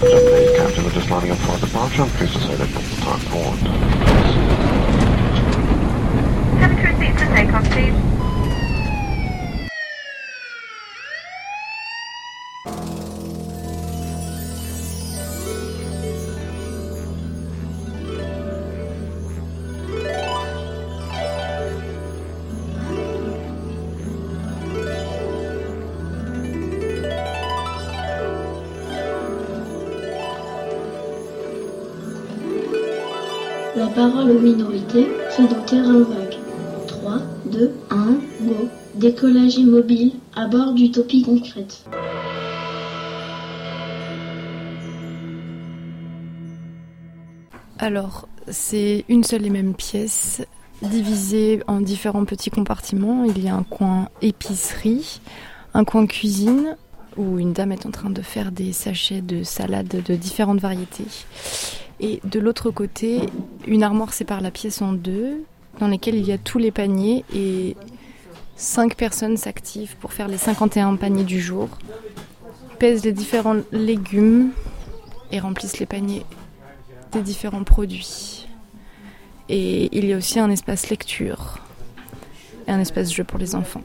Company, captain is just landing on for departure. Please say decide the time board. Have a seat to take off, please. Parole aux minorités fait dans terrain vague. 3, 2, 1, go. Décollage immobile à bord d'Utopie concrète. Alors, c'est une seule et même pièce, divisée en différents petits compartiments. Il y a un coin épicerie, un coin cuisine, où une dame est en train de faire des sachets de salade de différentes variétés. Et de l'autre côté, une armoire sépare la pièce en deux, dans lesquelles il y a tous les paniers et cinq personnes s'activent pour faire les 51 paniers du jour, pèsent les différents légumes et remplissent les paniers des différents produits. Et il y a aussi un espace lecture et un espace jeu pour les enfants.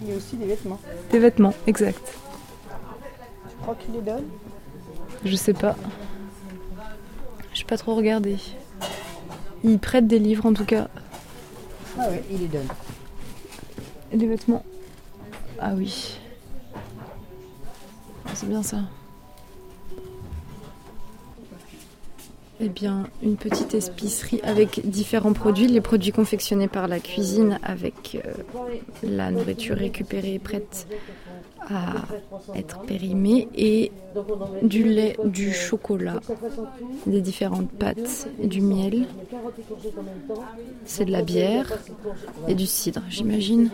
Il y a aussi des vêtements. Des vêtements, exact. Crois qu'il les donne Je sais pas. Je suis pas trop regardé. Ils prêtent des livres en tout cas. Ah ouais, il les donne. Et des vêtements. Ah oui. C'est bien ça. Eh bien, une petite épicerie avec différents produits, les produits confectionnés par la cuisine avec euh, la nourriture récupérée prête à être périmée et du lait, du chocolat, des différentes pâtes, et du miel. C'est de la bière et du cidre, j'imagine.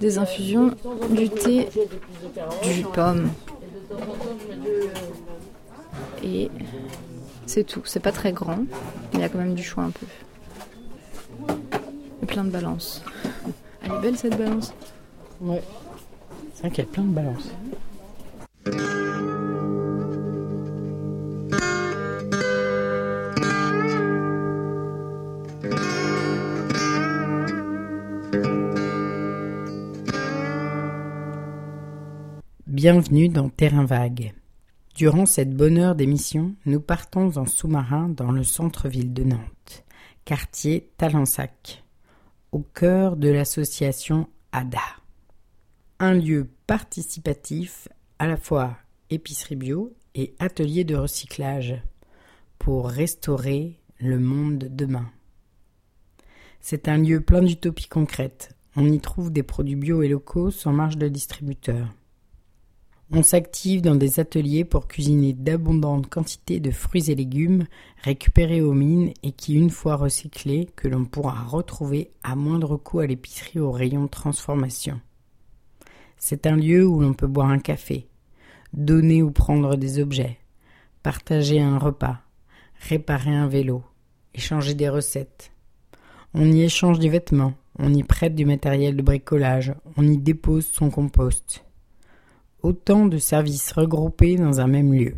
Des infusions, du thé, du pomme. Et c'est tout. C'est pas très grand, il y a quand même du choix un peu. Et plein de balances. Elle est belle cette balance. Ouais. C'est vrai qu'il y a plein de balances. Bienvenue dans Terrain Vague. Durant cette bonne heure d'émission, nous partons en sous-marin dans le centre-ville de Nantes, quartier Talensac, au cœur de l'association ADA. Un lieu participatif à la fois épicerie bio et atelier de recyclage pour restaurer le monde de demain. C'est un lieu plein d'utopies concrètes. On y trouve des produits bio et locaux sans marge de distributeur. On s'active dans des ateliers pour cuisiner d'abondantes quantités de fruits et légumes récupérés aux mines et qui, une fois recyclés, que l'on pourra retrouver à moindre coût à l'épicerie au rayon transformation. C'est un lieu où l'on peut boire un café, donner ou prendre des objets, partager un repas, réparer un vélo, échanger des recettes. On y échange des vêtements, on y prête du matériel de bricolage, on y dépose son compost autant de services regroupés dans un même lieu.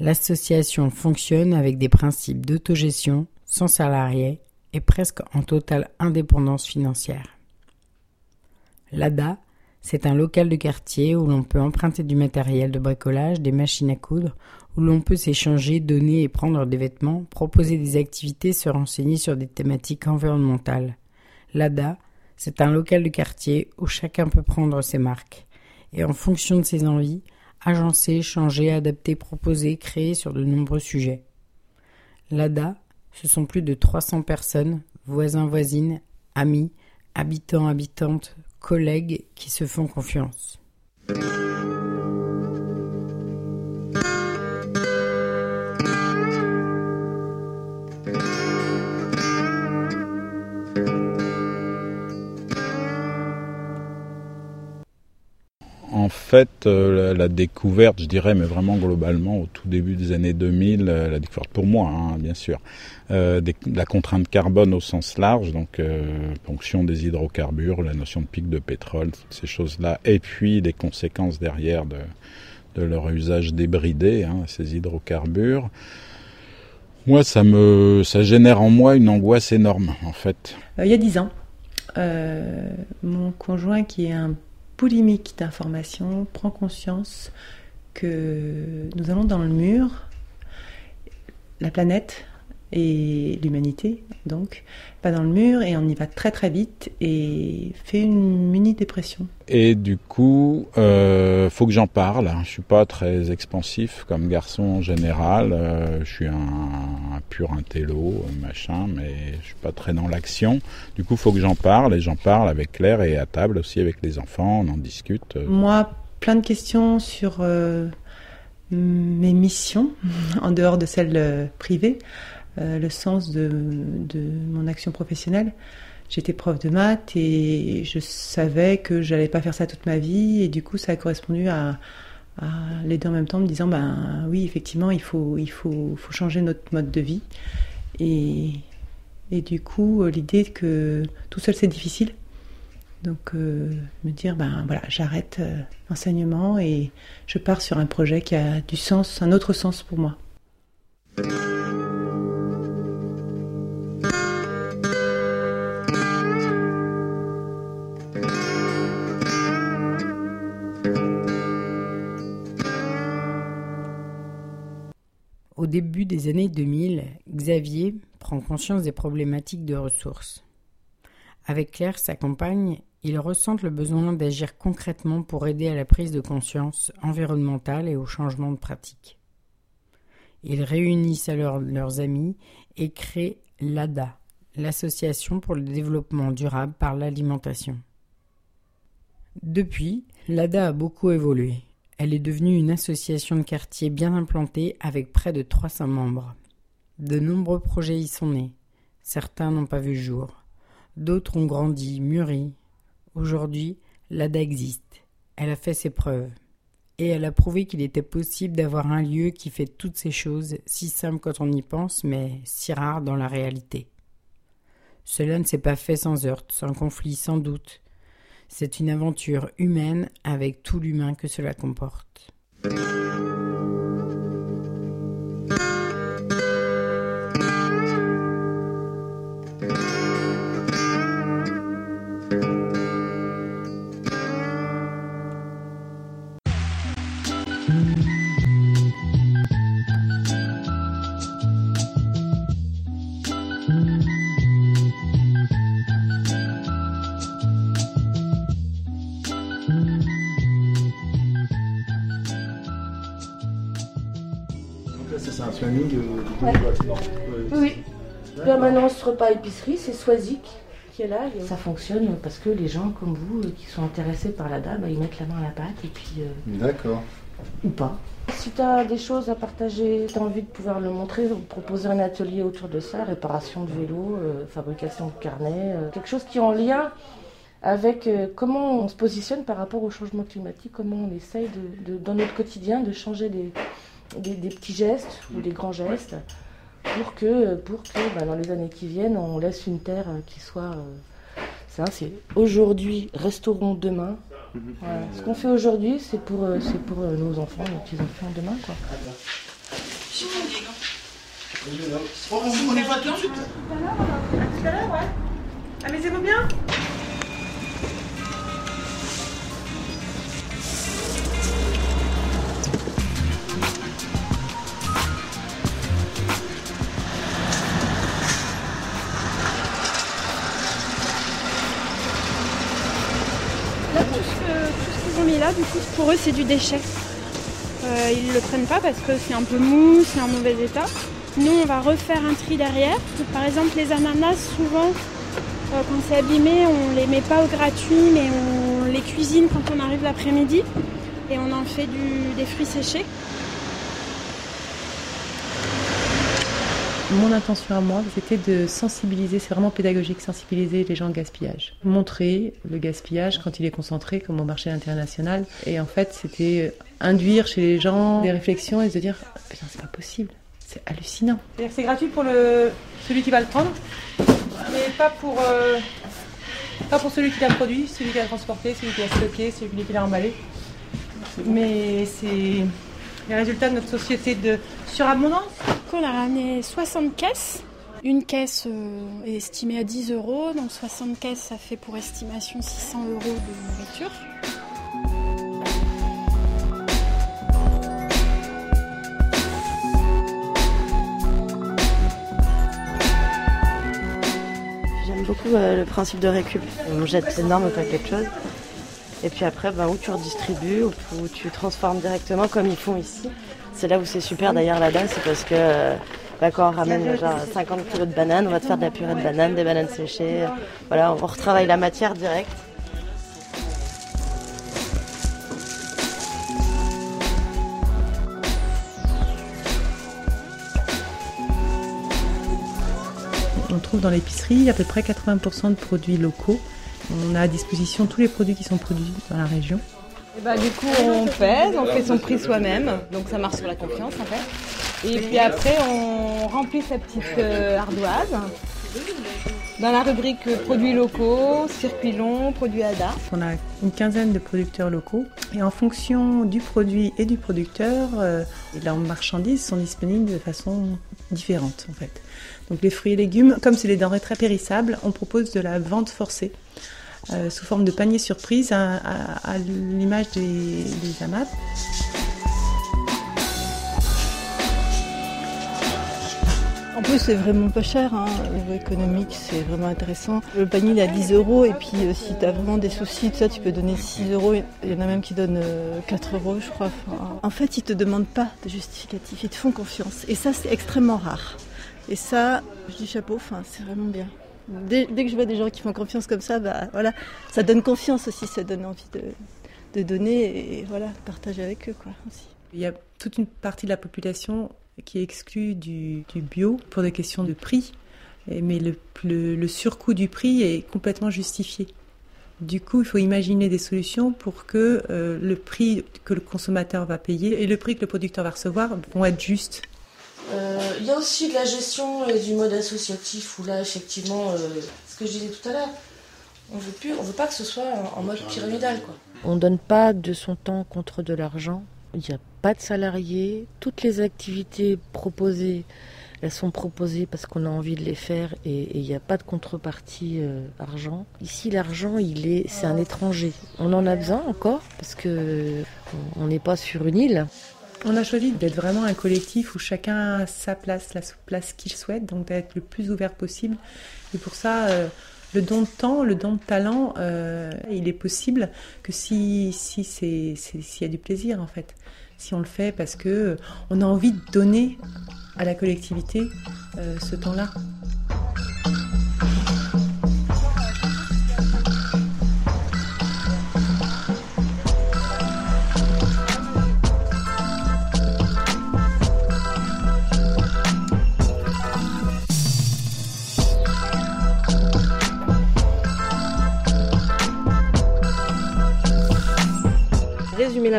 L'association fonctionne avec des principes d'autogestion, sans salariés et presque en totale indépendance financière. L'ADA, c'est un local de quartier où l'on peut emprunter du matériel de bricolage, des machines à coudre, où l'on peut s'échanger, donner et prendre des vêtements, proposer des activités, se renseigner sur des thématiques environnementales. L'ADA, c'est un local de quartier où chacun peut prendre ses marques et en fonction de ses envies, agencer, changer, adapter, proposer, créer sur de nombreux sujets. L'ADA, ce sont plus de 300 personnes, voisins, voisines, amis, habitants, habitantes, collègues qui se font confiance. Fait, euh, la, découverte, je dirais, mais vraiment globalement, au tout début des années 2000, euh, la découverte pour moi, hein, bien sûr, des, la contrainte carbone au sens large, donc ponction des hydrocarbures, la notion de pic de pétrole, toutes ces choses-là, et puis les conséquences derrière de, de leur usage débridé, hein, ces hydrocarbures. Moi, ça me, ça génère en moi une angoisse énorme, en fait. il y a dix ans, mon conjoint qui est un polémique d'information prend conscience que nous allons dans le mur, la planète et l'humanité, donc, pas dans le mur et on y va très très vite et fait une mini dépression. Et du coup, euh, faut que j'en parle. Je suis pas très expansif comme garçon en général. Euh, je suis un, un, pur intello, machin, mais je suis pas très dans l'action. Du coup, faut que j'en parle et j'en parle avec Claire et à table aussi avec les enfants. On en discute. Moi, plein de questions sur euh, mes missions en dehors de celles euh, privées. Euh, le sens de, mon action professionnelle. J'étais prof de maths et je savais que j'allais pas faire ça toute ma vie et du coup ça a correspondu à, les deux en même temps me disant ben oui effectivement il faut il faut, faut changer notre mode de vie et, et du coup l'idée que tout seul c'est difficile donc euh, me dire ben voilà j'arrête euh, l'enseignement et je pars sur un projet qui a du sens un autre sens pour moi. Début des années 2000, Xavier prend conscience des problématiques de ressources. Avec Claire, sa compagne, ils ressentent le besoin d'agir concrètement pour aider à la prise de conscience environnementale et au changement de pratique. Ils réunissent alors leurs amis et créent l'ADA, l'Association pour le développement durable par l'alimentation. Depuis, l'ADA a beaucoup évolué. Elle est devenue une association de quartier bien implantée avec près de 300 membres. De nombreux projets y sont nés. Certains n'ont pas vu le jour. D'autres ont grandi, mûri. Aujourd'hui, l'ADA existe. Elle a fait ses preuves. Et elle a prouvé qu'il était possible d'avoir un lieu qui fait toutes ces choses, si simples quand on y pense, mais si rares dans la réalité. Cela ne s'est pas fait sans heurts, sans conflit, sans doute, c'est une aventure humaine avec tout l'humain que cela comporte. Repas épicerie, c'est Swazik qui est là. Ça fonctionne parce que les gens comme vous euh, qui sont intéressés par la dame, ils mettent la main à la pâte et puis. Euh, D'accord. Ou pas. Si tu as des choses à partager, tu as envie de pouvoir le montrer, proposer un atelier autour de ça, réparation de vélo, euh, fabrication de carnets, quelque chose qui est en lien avec comment on se positionne par rapport au changement climatique, comment on essaye de, dans notre quotidien de changer des, des, petits gestes ou des grands gestes pour que, pour que bah, dans les années qui viennent, on laisse une terre qui soit. Euh, c'est aujourd'hui, restaurons demain. Ce qu'on fait aujourd'hui, c'est pour, euh, c'est pour euh, nos enfants, nos petits-enfants demain. Quoi. On tout de suite. À tout à l'heure, ouais. Amusez-vous bien pour eux, c'est du déchet. Euh, ils ne le prennent pas parce que c'est un peu mou, c'est en mauvais état. Nous, on va refaire un tri derrière. Par exemple, les ananas, souvent, euh, quand c'est abîmé, on les met pas au gratuit, mais on les cuisine quand on arrive l'après-midi et on en fait des fruits séchés. Mon intention à moi, c'était de sensibiliser, c'est vraiment pédagogique, sensibiliser les gens au gaspillage. Montrer le gaspillage quand il est concentré, comme au marché international. Et en fait, c'était induire chez les gens des réflexions et se dire Putain, c'est pas possible, c'est hallucinant. C'est gratuit pour le, celui qui va le prendre, mais pas pour, euh, pas pour celui qui l'a produit, celui qui l'a transporté, celui qui l'a stocké, celui qui l'a emballé. Mais c'est les résultats de notre société de surabondance. On a ramené 60 caisses. Une caisse euh, est estimée à 10 euros, donc 60 caisses, ça fait pour estimation 600 euros de nourriture. J'aime beaucoup euh, le principe de récup. On jette ses normes pas quelque chose. Et puis après, bah, où tu redistribues, ou tu transformes directement comme ils font ici. C'est là où c'est super d'ailleurs là-bas, c'est parce que euh, bah, quand on ramène genre 50 kg de bananes, on va te faire de la purée de bananes, des bananes séchées. Voilà, on retravaille la matière directe. On trouve dans l'épicerie à peu près 80% de produits locaux. On a à disposition tous les produits qui sont produits dans la région. Et bah, du coup, on pèse, on fait son prix soi-même, donc ça marche sur la confiance en fait. Et puis après, on remplit sa petite euh, ardoise dans la rubrique euh, produits locaux, circuits longs, produits ADA. On a une quinzaine de producteurs locaux et en fonction du produit et du producteur, euh, leurs marchandises sont disponibles de façon différente en fait. Donc les fruits et légumes, comme c'est des denrées très périssables, on propose de la vente forcée. Euh, sous forme de panier surprise à, l'image des, des AMAP. En plus, c'est vraiment pas cher. Hein. Au niveau économique, c'est vraiment intéressant. Le panier, il est à 10 euros. Et puis, euh, si tu vraiment des soucis, tout ça, tu peux donner 6 euros. Il y en a même qui donnent euh, 4 euros, je crois. En fait, ils te demandent pas de justificatif. Ils te font confiance. Et ça, c'est extrêmement rare. Et ça, je dis chapeau, enfin, c'est vraiment bien. Dès, que je vois des gens qui font confiance comme ça, bah, voilà, ça donne confiance aussi. Ça donne envie de, donner et voilà, partager avec eux. Quoi, aussi. Il y a toute une partie de la population qui est exclue du, bio pour des questions de prix, mais le surcoût du prix est complètement justifié. Du coup, il faut imaginer des solutions pour que euh, le prix que le consommateur va payer et le prix que le producteur va recevoir vont être justes. Euh, Il y a aussi de la gestion et du mode associatif où là, effectivement, euh, ce que je disais tout à l'heure, on veut plus, on veut pas que ce soit en, en mode pyramidal, quoi. On ne donne pas de son temps contre de l'argent. Il n'y a pas de salariés. Toutes les activités proposées, elles sont proposées parce qu'on a envie de les faire et il n'y a pas de contrepartie euh, argent. Ici, l'argent, il est, c'est un étranger. On en a besoin encore parce que on n'est pas sur une île. On a choisi d'être vraiment un collectif où chacun a sa place, la place qu'il souhaite, donc d'être le plus ouvert possible. Et pour ça, euh, le don de temps, le don de talent, euh, il est possible que si, si c'est, s'il y a du plaisir en fait. Si on le fait parce que euh, on a envie de donner à la collectivité ce temps-là.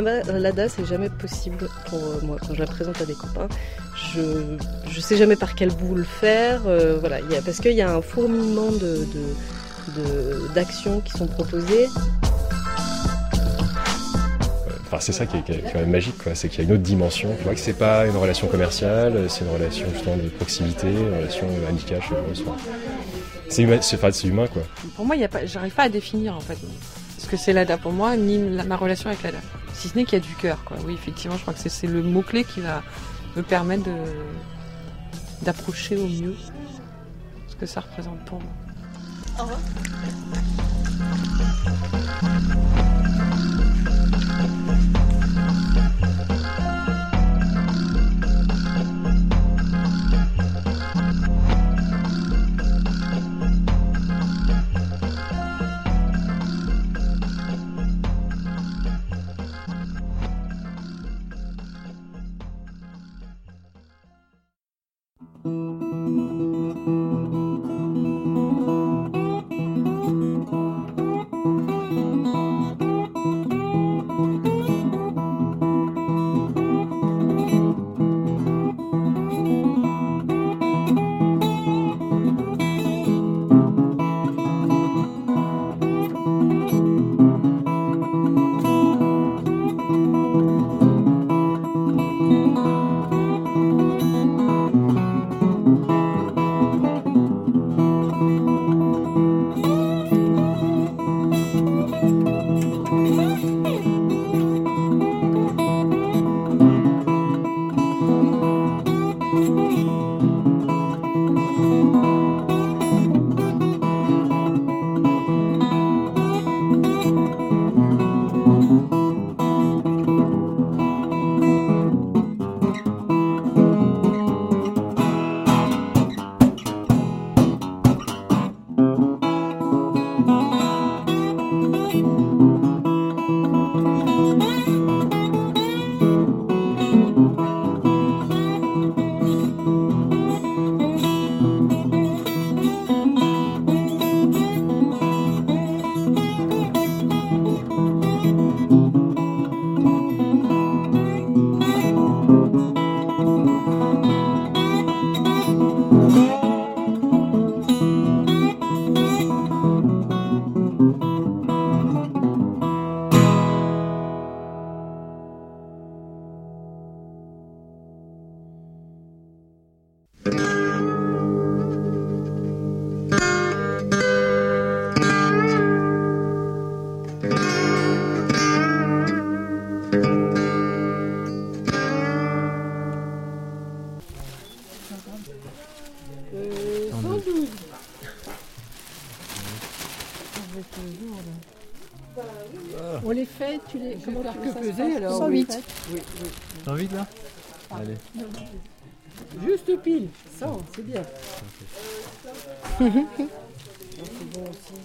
l'ADA, c'est jamais possible pour euh, moi quand je la présente à des copains. Je je sais jamais par quel bout le faire, euh, voilà, il y a, parce qu'il y a un fourmillement de de- de- d'actions qui sont proposées. Enfin, c'est ça qui est, qui quand même magique, quoi. C'est qu'il y a une autre dimension. Tu vois que c'est pas une relation commerciale, c'est une relation justement de proximité, une relation handicap. je sais pas, soit- C'est humain, c'est enfin, c'est humain, quoi. Pour moi, il y a pas, j'arrive pas à définir en fait ce que c'est l'ADA pour moi, ni la- ma relation avec l'ADA. Si ce n'est qu'il y a du cœur, quoi. Oui, effectivement, je crois que c'est- c'est le mot-clé qui va me permettre de, d'approcher au mieux ce que ça représente pour moi. Au revoir. Comment faire tu que peser alors. 108. Oui, oui. T'as envie là Allez. Juste pile, 100, c'est bien. C'est bon aussi.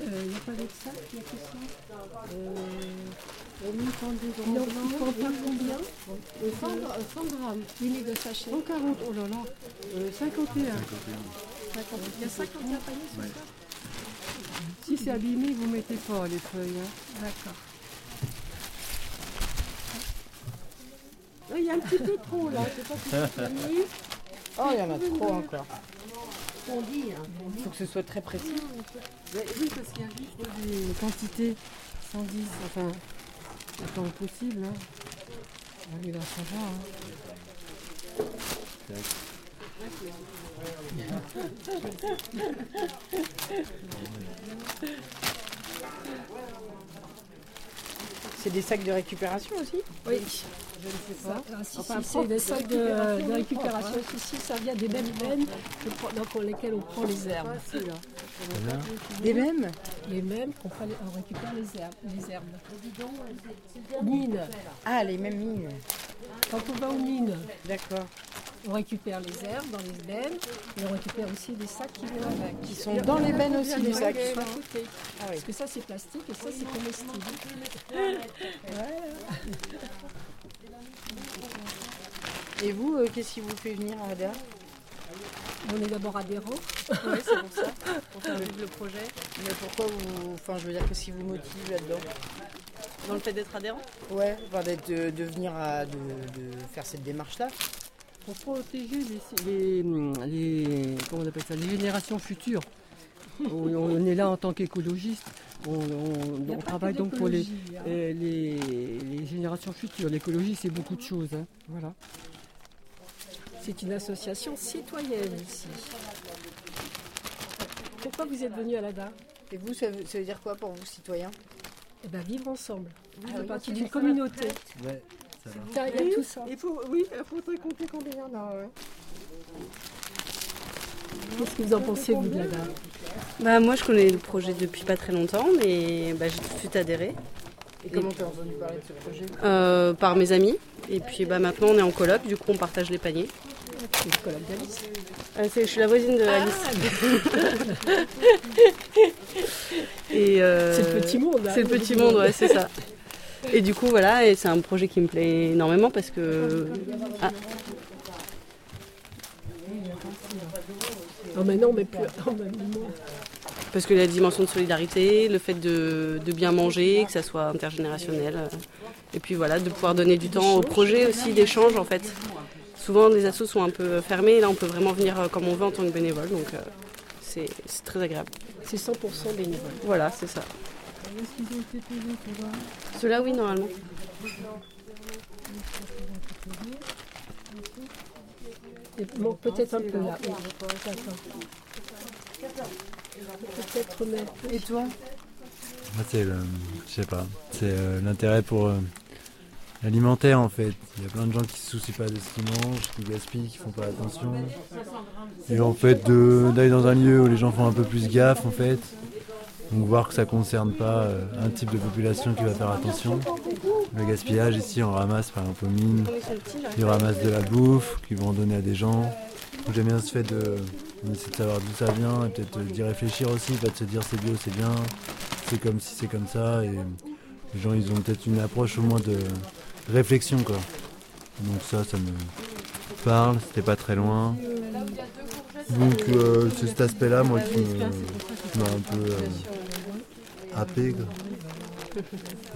Il n'y a pas d'autre sac, il n'y a que ça. Euh, on quand des grands il faut en faire combien Euh, 100, euh, 100 grammes. Une litre de sachet. 140, oh là là. Euh, 51. Il y a 51 paniers sur ça Si c'est abîmé, vous mettez pas les feuilles. hein. D'accord. Il y a un petit peu trop là, je sais pas si c'est mis. Oh, il y en a trop encore. On dit, hein. Il faut que ce soit très précis. Oui, parce qu'il y a juste des quantités 110, enfin, autant que possible. Hein. Ah ça va. Hein. C'est des sacs de récupération aussi Oui. Je ne sais pas. Ah, si, Enfin, si, c'est des sacs de, récupération de récupération. propre, Si, si, ça vient des mêmes pour- dans lesquelles on prend les herbes. Là. Des mêmes Les mêmes qu'on les- on récupère les herbes. Les herbes. Mines. Ah, les mêmes mines. Quand on va aux mines, D'accord. On récupère les herbes dans les bennes et on récupère aussi des sacs qui vont avec. Qui sont dans les bennes aussi, les sacs. Qui sont à côté. Ah oui. Parce que ça c'est plastique et ça c'est comestible. Et vous, euh, qu'est-ce qui vous fait venir à Ada On est d'abord adhérents. Oui, c'est pour ça, pour faire vivre le projet. Mais pourquoi vous. Enfin, je veux dire, qu'est-ce qui vous motive là-dedans Dans le fait d'être adhérent Ouais, enfin, d'être, de, de venir à. De, de faire cette démarche-là. Pour protéger les, les, les- comment on appelle ça, les générations futures. on, on est là en tant qu'écologiste. On, travaille donc pour les, hein. euh, les, les générations futures. L'écologie, c'est beaucoup de choses. hein. Voilà. C'est une association citoyenne ici. Pourquoi vous êtes venu à l'ADA? Et vous, ça veut, ça veut dire quoi pour vous, citoyens? Eh bien, vivre ensemble. Vous Ah faites oui, partie d'une communauté. Ouais, ça va. Tiens, il y a Oui, tout ça. Il faut, oui, il faudrait compter combien il y en a. ouais. Qu'est-ce que vous en pensez, vous, de l'ADA Bah moi je connais le projet depuis pas très longtemps, mais bah, j'ai tout de suite adhéré. Et comment t'as entendu parler de ce projet Euh, par mes amis. Et puis bah maintenant on est en coloc, du coup on partage les paniers. C'est le colloque d'Alice. Euh, je suis la voisine de Ah, Alice. et euh, C'est le petit monde, hein, C'est le petit monde. ouais, c'est ça. Et du coup voilà, et c'est un projet qui me plaît énormément parce que ah, Oh, mais non, mais plus. Oh, mais parce que la dimension de solidarité, le fait de, de bien manger, que ça soit intergénérationnel, euh, et puis voilà, de pouvoir donner du temps au projet aussi d'échange en fait. Souvent les assos sont un peu fermés, là on peut vraiment venir euh, comme on veut en tant que bénévole, donc euh, c'est très agréable. C'est 100% bénévole. Voilà, c'est ça. Est-ce qu'ils ont été payés, tu vois Cela oui normalement. Il manque peut-être un peu là. Peut-être mettre. Et toi Moi, c'est le. Je sais pas. C'est euh, l'intérêt pour euh, l'alimentaire en fait. Il y a plein de gens qui se soucient pas de ce qu'ils mangent, qui gaspillent, qui font pas attention. Et en fait, de- d'aller dans un lieu où les gens font un peu plus gaffe en fait. Donc voir que ça concerne pas euh, un type de population qui va faire attention. Le gaspillage ici, on ramasse par exemple aux mines, ils ramassent de la bouffe qu'ils vont donner à des gens. J'aime bien ce fait de, de savoir d'où ça vient et peut-être d'y réfléchir aussi, pas de se dire c'est bio, c'est bien, c'est comme si c'est comme ça. Et les gens, ils ont peut-être une approche au moins de réflexion quoi. Donc ça, ça me parle, c'était pas très loin. Donc euh, c'est cet aspect-là, moi, qui m'a un peu euh, quoi.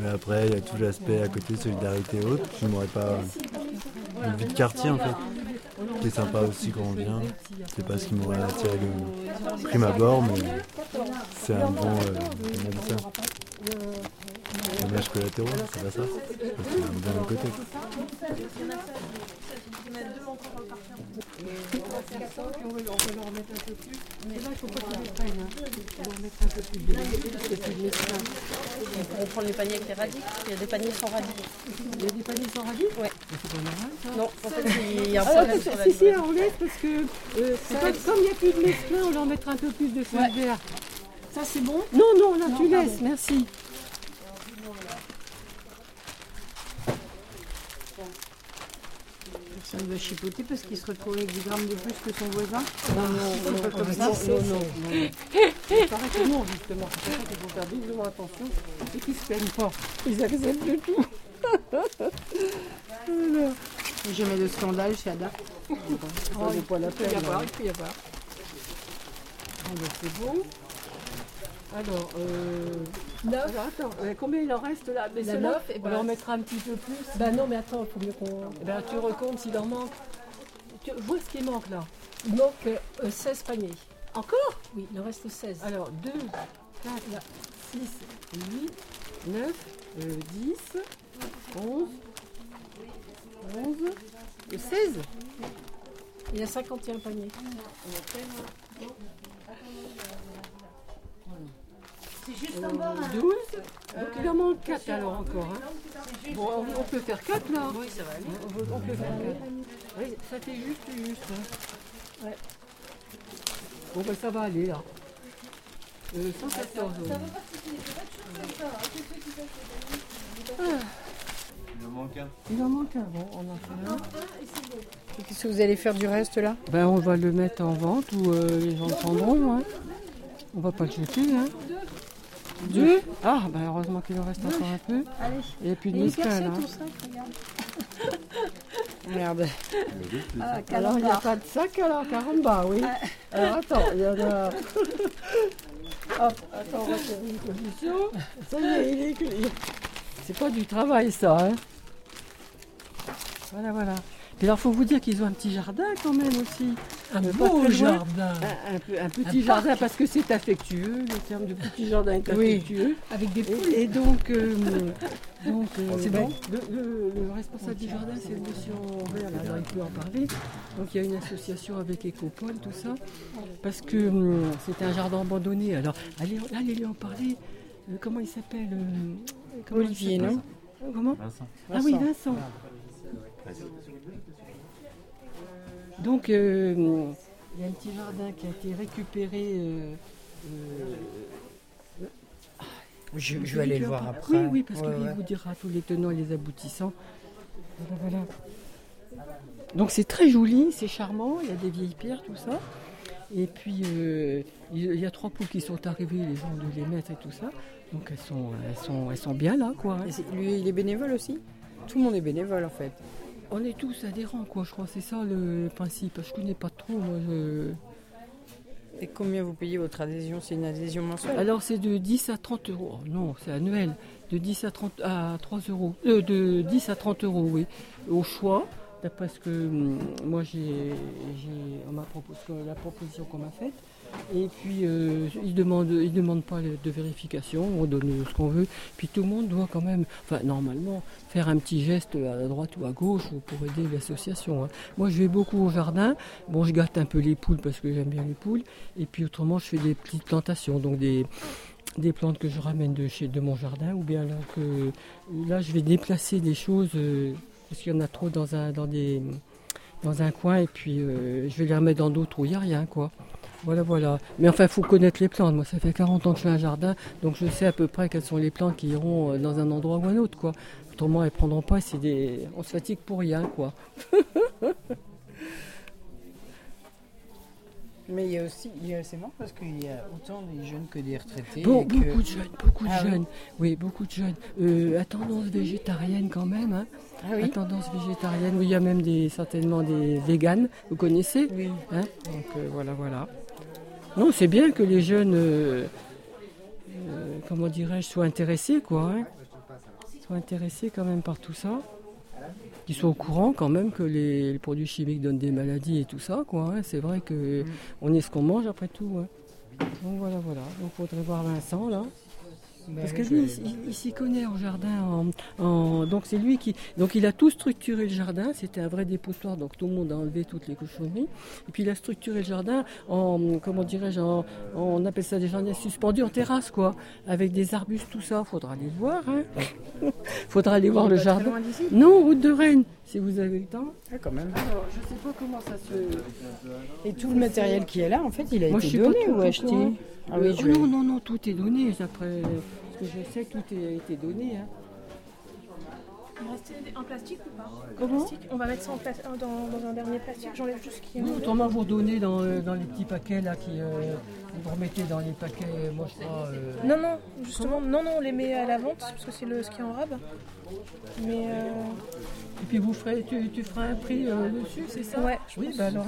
Mais après, il y a tout l'aspect à côté, solidarité et autres. Je n'aurais pas une vie de quartier en fait, qui est sympa aussi quand on vient. C'est pas ce qui m'aurait attiré le prime abord, mais c'est un bon, euh, Dommage collatéraux, c'est pas ça Parce qu'il y a un bon côté. On va leur mettre un peu plus. Mais là, il faut pas qu'ils les prennent. hein. Il faut leur mettre un peu plus de parce que c'est. On prend les paniers avec les radis, il y a des paniers sans radis. Il y a des paniers sans radis Ouais. C'est pas normal ça Non, en fait il y a un Ah, problème si, sur la si, si, on laisse parce que euh, Ça aide. comme il n'y a plus de mesclin, on leur mettra un peu plus de sel Ouais. vert. Ça c'est bon Non, non, là Non, tu pardon. laisses, merci. Va chipoter parce qu'il se retrouve avec 10 grammes de plus que son voisin. Non, non, C'est non, pas comme ça. non, non, non. Il paraît que non, justement. C'est pour ça qu'il faut faire doublement attention et qu'ils se plaignent pas. Ils acceptent de tout. Voilà. Jamais de scandale chez Ada. Ça la Il peut y avoir, il peut y avoir. Ben, c'est bon. Alors, euh... Alors, attends, euh, combien il en reste là? Mais La ceux-là, neuf, eh on ben, en mettra un petit peu plus. Bah non, mais attends, il faut mieux qu'on... Eh ben, tu recomptes s'il en manque. Tu vois ce qui manque là? Il manque euh, 16 paniers. Encore? Oui, il en reste 16. Alors, 2, 4, 6, 8, 9, euh, 10, 11, 11, et 16. Il y a 51 paniers. C'est juste en bas. 12. Donc il en manque 4 alors encore. hein. Bon, on, on peut faire 4 là. Oui, ça va aller. On, peut- on peut faire 4. Oui, ça fait juste, juste. hein. Ouais. Bon, ben ça va aller là. Euh, 114. ouais. Il en manque un. Il en manque un, bon, on en fait un. Qu'est-ce que vous allez faire du reste là? Ben, on va le mettre en vente ou euh, les gens le prendront. Hein. On va pas le jeter. Hein. Deux Ah, ben heureusement qu'il en reste encore un peu. Allez. Et puis de percé Hein. ton sac, regarde. Merde. Ah, Alors, il n'y a pas de sac alors, caramba, oui. Alors, attends, il y en a. Hop, attends, on va faire une position. Ça y est, il est. C'est pas du travail, ça, hein. Voilà, voilà. Et alors, faut vous dire qu'ils ont un petit jardin quand même aussi. Un Euh, beau jardin. Un, un peu- un petit Un jardin parc. parce que c'est affectueux. Le terme de petit jardin est Oui. affectueux. Avec des poules. Et, et donc, euh, donc euh, C'est ben, bon le, le- le responsable du jardin, c'est le monsieur en vert, là, il peut en parler. Donc il y a une association avec Écopole, tout ça, parce que hum, c'était un jardin abandonné. Alors allez, allez lui en parler. Euh, comment il s'appelle euh, comment il Olivier, non? Euh, Comment? Vincent. Ah oui, Vincent. Donc euh, il y a un petit jardin qui a été récupéré. euh, euh, Je, vais aller le voir après. Oui, oui, parce que Ouais, lui ouais. vous dira tous les tenants et les aboutissants. Voilà, voilà. Donc c'est très joli, c'est charmant, il y a des vieilles pierres, tout ça. Et puis euh, il y a trois poules qui sont arrivées, les gens de les mettre et tout ça. Donc elles sont, elles sont, elles sont bien là, quoi. hein. Lui, il est bénévole aussi? Tout le monde est bénévole en fait. On est tous adhérents, quoi, je crois, c'est ça le principe. Je connais pas trop, moi. je- Et combien vous payez votre adhésion? C'est une adhésion mensuelle? Alors c'est de 10 à 30 euros. Oh, non, c'est annuel. De 10 à 30 à 3 euros. Euh, de 10 à 30 euros, oui. Au choix, d'après ce que hum, moi j'ai, j'ai- on m'a proposé, la proposition qu'on m'a faite. Et puis euh, ils demandent, ils demandent pas de vérification, on donne ce qu'on veut. Puis tout le monde doit quand même, enfin normalement, faire un petit geste à droite ou à gauche pour aider l'association. hein. Moi je vais beaucoup au jardin. Bon, je gâte un peu les poules parce que j'aime bien les poules. Et puis autrement, je fais des petites plantations, donc des des plantes que je ramène de chez de mon jardin ou bien là que là je vais déplacer des choses euh, parce qu'il y en a trop dans un dans des dans un coin et puis euh, je vais les remettre dans d'autres où il n'y a rien quoi. Voilà voilà. Mais enfin il faut connaître les plantes. Moi ça fait 40 ans que je fais un jardin donc je sais à peu près quelles sont les plantes qui iront euh, dans un endroit ou un autre quoi. Autrement elles prendront pas c'est des on se fatigue pour rien quoi. Mais il y a aussi, c'est marrant parce qu'il y a autant des jeunes que des retraités. Bon, que- beaucoup de jeunes, beaucoup de Ah oui. jeunes. Oui. beaucoup de jeunes. Euh, à tendance végétarienne quand même. Hein. Ah oui. À tendance végétarienne. Oui, il y a même des, certainement des véganes, vous connaissez Oui. Hein Donc euh, voilà, voilà. Non, c'est bien que les jeunes, euh, euh, comment dirais-je, soient intéressés, quoi. hein. Soient intéressés quand même par tout ça. Qu'ils soient au courant quand même que les, les produits chimiques donnent des maladies et tout ça, quoi. hein. C'est vrai que on est ce qu'on mange après tout. hein. Donc voilà, voilà. Donc faudrait voir Vincent là. Parce que lui, il, il s'y connaît en jardin. En, en- donc c'est lui qui. Donc il a tout structuré le jardin. C'était un vrai dépotoir. Donc tout le monde a enlevé toutes les cochonneries. Et puis il a structuré le jardin en, comment dirais-je, en, on appelle ça des jardins suspendus en terrasse, quoi, avec des arbustes, tout ça. Faudra aller le voir. Hein. Faudra aller voir le jardin. Non, route de Rennes, si vous avez le temps. Ah, quand même. Alors, je sais pas comment ça se. Et tout le matériel qui est là, en fait, il a Moi, je été donné ou acheté. Ah oui, Euh, je non, non, non, tout est donné. Après, ce que je sais, tout a été donné. hein. Un plastique ou pas? Comment? Plastique. On va mettre ça en pla- dans, dans un dernier plastique. J'enlève tout ce qui est. Oui, mauvais. autrement vous dans, euh, dans les petits paquets là qui euh, vous remettez dans les paquets, euh, moi je crois. euh, Non, non, justement, non, non, on les met à la vente parce que c'est le est en rab. Mais euh, Et puis vous ferez, tu, tu feras un prix euh, dessus, c'est ça? Ouais, je Oui, bah alors.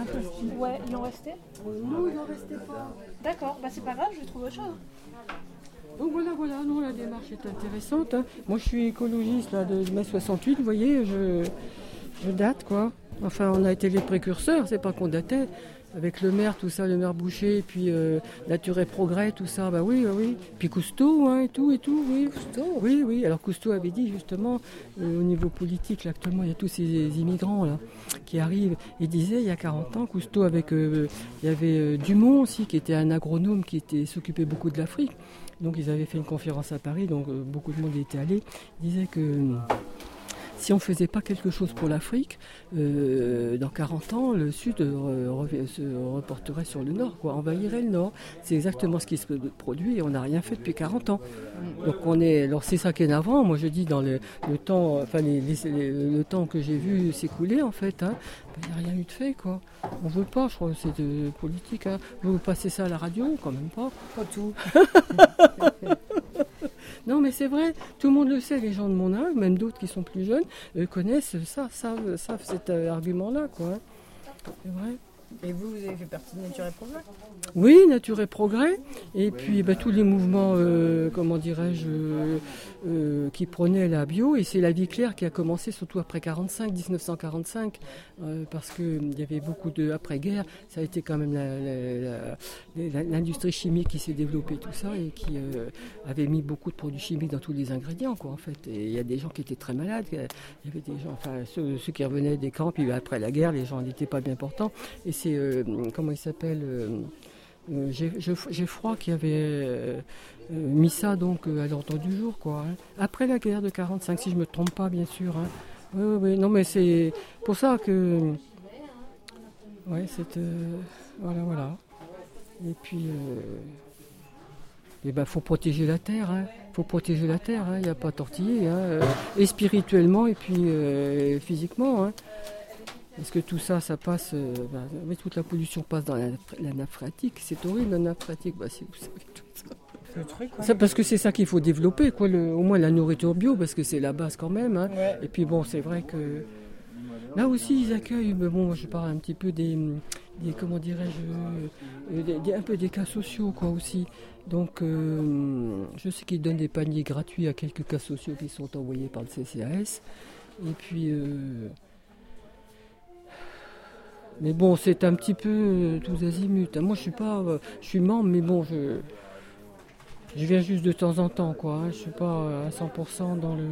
Ouais, il en restait? Non, il en restait pas. D'accord, bah c'est pas grave, je vais trouver autre chose. Donc voilà, voilà, non, la démarche est intéressante. hein. Moi je suis écologiste là, de mai 68, vous voyez, je, je date quoi. Enfin, on a été les précurseurs, c'est pas qu'on datait. Avec le maire, tout ça, le maire Boucher, et puis euh, Nature et Progrès, tout ça, bah oui, bah oui. Puis Cousteau, hein, et tout, et tout, oui. Cousteau Oui, oui. Alors Cousteau avait dit justement, euh, au niveau politique, là, actuellement, il y a tous ces immigrants là qui arrivent. Il disait, il y a 40 ans, Cousteau avec, euh, il y avait euh, Dumont aussi, qui était un agronome qui était s'occupait beaucoup de l'Afrique. Donc ils avaient fait une conférence à Paris, donc euh, beaucoup de monde y était allé. Il disait que euh, si on ne faisait pas quelque chose pour l'Afrique, euh, dans 40 ans, le Sud euh, se reporterait sur le Nord, quoi, envahirait le Nord. C'est exactement ce qui se produit et on n'a rien fait depuis 40 ans. Donc on est, alors c'est ça qui est navrant. Moi je dis dans le, le temps, enfin les- les- les- le temps que j'ai vu s'écouler en fait, hein, ben, il n'y a rien eu de fait quoi. On veut pas, je crois que c'est de politique. Hein. Vous passez ça à la radio, quand même pas. Pas tout. Non, mais c'est vrai, tout le monde le sait, les gens de mon âge, même d'autres qui sont plus jeunes, connaissent ça, savent, savent cet euh, argument-là, quoi. hein. C'est vrai. Et vous, vous avez fait partie de Nature et Progrès Oui, Nature et Progrès, et puis bah, tous les mouvements, euh, comment dirais-je, euh, euh, qui prônaient la bio, et c'est la vie claire qui a commencé surtout après 45, 1945, euh, parce qu'il y avait beaucoup de après-guerre, ça a été quand même l'industrie chimique qui s'est développée, tout ça, et qui avait mis beaucoup de produits chimiques dans tous les ingrédients, quoi, en fait. Et il y a des gens qui étaient très malades, il y avait des gens, enfin, ceux, qui revenaient des camps, puis après la guerre, les gens n'étaient pas bien portants, c'est, euh, comment il s'appelle euh, euh, froid qui avait euh, mis ça donc à l'ordre du jour quoi. hein. Après la guerre de 45 si je me trompe pas bien sûr. hein. Oui, oui, oui. non mais c'est pour ça que ouais c'est voilà voilà. Et puis eh ben faut protéger la terre. Hein. Faut protéger la terre. hein. Il n'y a pas à tortiller. hein. Et spirituellement et puis physiquement. Parce que tout ça, ça passe, euh, ben, toute la pollution passe dans la, la nappe phréatique. C'est horrible la nappe phréatique, bah, si vous savez tout ça. Truc, parce que c'est ça qu'il faut développer, quoi, le- au moins la nourriture bio, parce que c'est la base quand même. hein. Ouais. Et puis bon, c'est vrai que là aussi ils accueillent, mais bon, je parle un petit peu des, des comment dirais-je, euh, un peu des cas sociaux, quoi aussi. Donc, euh, je sais qu'ils donnent des paniers gratuits à quelques cas sociaux qui sont envoyés par le CCAS. Et puis. euh, mais bon, c'est un petit peu euh, tous azimuts. Moi, je suis pas, euh, je suis membre, mais bon, je, je viens juste de temps en temps, quoi. hein. Je suis pas euh, à 100% dans le.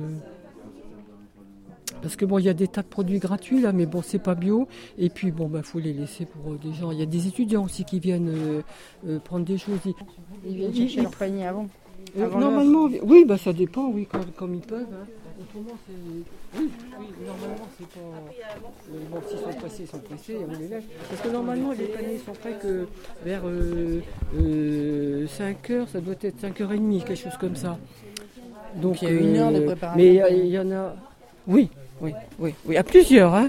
Parce que bon, il y a des tas de produits gratuits là, mais bon, c'est pas bio. Et puis bon, bah, faut les laisser pour euh, des gens. Il y a des étudiants aussi qui viennent euh, euh, prendre des choses. Ils, Ils viennent ils- chercher leur panier avant. Euh, Avant normalement, oui, bah ça dépend, oui, comme, comme ils peuvent. hein. Autrement, c'est. Oui, oui, normalement, c'est pas. euh, bon, s'ils sont pressés, ils sont pressés, on les lève. Parce que normalement, les paniers sont prêts que vers euh, 5 heures, ça doit être 5h30, quelque chose comme ça. Donc, il y a une heure de euh, préparation Mais il y en a. Oui, oui, oui, oui, à plusieurs, hein.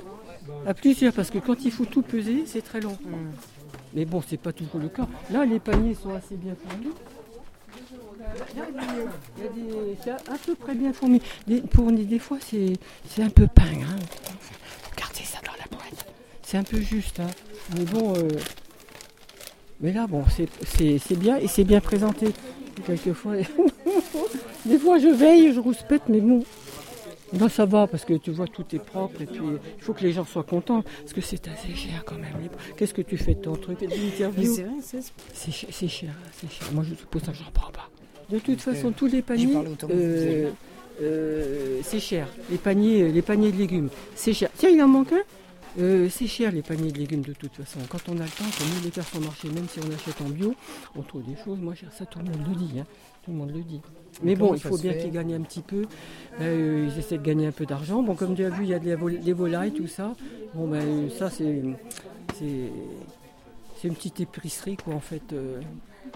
À plusieurs, parce que quand il faut tout peser, c'est très long. Mais bon, c'est pas toujours le cas. Là, les paniers sont assez bien fournis. C'est à peu près bien fourni. Des, pour des, des fois, c'est c'est un peu peint. Hein. Gardez ça dans la boîte. C'est un peu juste. Hein. Mais bon, euh, mais là, bon, c'est- c'est c'est bien et c'est bien présenté. Quelquefois, des fois, je veille, je rouspète, mais bon. Non, ça va parce que tu vois, tout est propre et puis il faut que les gens soient contents parce que c'est assez cher quand même. Qu'est-ce que tu fais de ton truc? C'est cher, c'est cher. Moi, je suppose que j'en prends pas. De toute façon, tous les paniers, euh, euh, c'est cher. Les paniers, les paniers de légumes, c'est cher. Tiens, il en manque un. Euh, c'est cher les paniers de légumes de toute façon. Quand on a le temps, quand nous les faire son marché, même si on achète en bio, on trouve des choses chères. Ça, tout le monde le dit. hein. Tout le monde le dit. Mais bon, il faut bien qu'ils gagnent un petit peu. Euh, ils essaient de gagner un peu d'argent. Bon, comme tu as vu, il y a des, vol- des volailles, tout ça. Bon, ben, ça, c'est, c'est, c'est une petite épicerie, quoi, en fait. euh.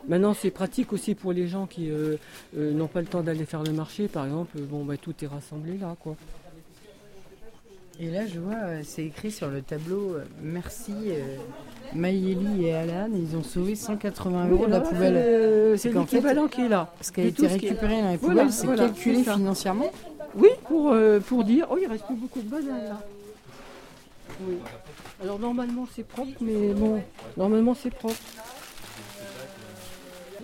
Maintenant, c'est pratique aussi pour les gens qui euh, euh, n'ont pas le temps d'aller faire le marché, par exemple. Bon, ben, tout est rassemblé là, quoi. Et là, je vois, euh, c'est écrit sur le tableau Merci euh, Maïeli et Alan, ils ont sauvé 180 euros de la poubelle. c'est l'équivalent qui est là. Ce qui a été récupéré dans les Voilà, poubelles, c'est voilà, calculé financièrement Oui, pour, pour dire. Oh, il reste plus beaucoup de bananes là. Oui. Alors normalement c'est propre, mais bon, normalement c'est propre.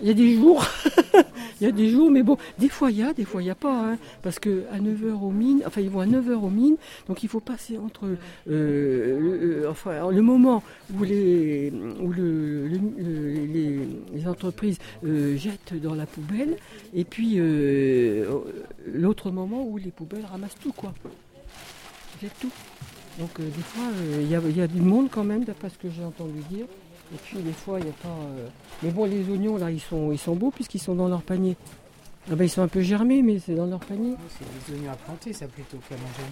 Il y a des jours, il y a des jours, mais bon, des fois il y a, des fois il n'y a pas, hein, parce que à 9h aux mines, enfin ils vont à 9h aux mines, donc il faut passer entre euh, le, euh, enfin, le moment où les, où le, le- le- les, les entreprises euh, jettent dans la poubelle, et puis l'autre moment où les poubelles ramassent tout, quoi. Jettent tout. Donc des fois, il y, a, il y a du monde quand même, d'après ce que j'ai entendu dire. Et puis des fois, il n'y a pas... euh, Mais bon, les oignons, là, ils sont, ils sont beaux puisqu'ils sont dans leur panier. Ah ben, ils sont un peu germés, mais c'est dans leur panier. C'est des oignons à planter, ça, plutôt qu'à manger.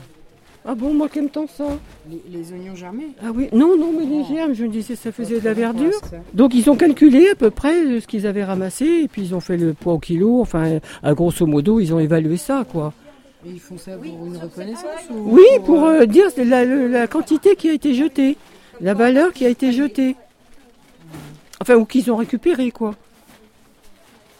Ah bon, moi qui aime tant ça Les, les oignons germés? Ah oui, non, non, mais les germes, je me disais, ça faisait de la verdure. Donc ils ont calculé à peu près euh, ce qu'ils avaient ramassé, et puis ils ont fait le poids au kilo, enfin, à grosso modo, ils ont évalué ça, quoi. Et ils font ça pour une reconnaissance ou Oui, pour euh, dire la, la- la quantité qui a été jetée, la valeur qui a été jetée. Enfin, ou qu'ils ont récupéré, quoi.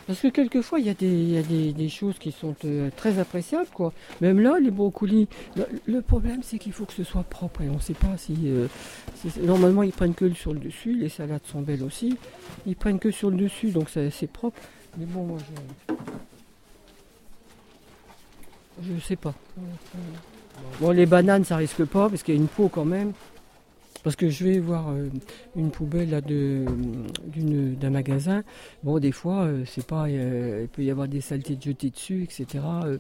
Parce que quelquefois, il y a des, y a des, des choses qui sont euh, très appréciables, quoi. Même là, les brocolis. Le, le problème, c'est qu'il faut que ce soit propre. Et on ne sait pas si. euh, normalement, ils prennent que sur le dessus. Les salades sont belles aussi. Ils prennent que sur le dessus, donc c'est propre. Mais bon, moi, je. Je sais pas. Bon, les bananes, ça risque pas, parce qu'il y a une peau quand même. Parce que je vais voir euh, une poubelle là, de, d'une- d'un magasin. Bon, des fois, euh, c'est pas, euh, il peut y avoir des saletés de jetées dessus, etc. Euh,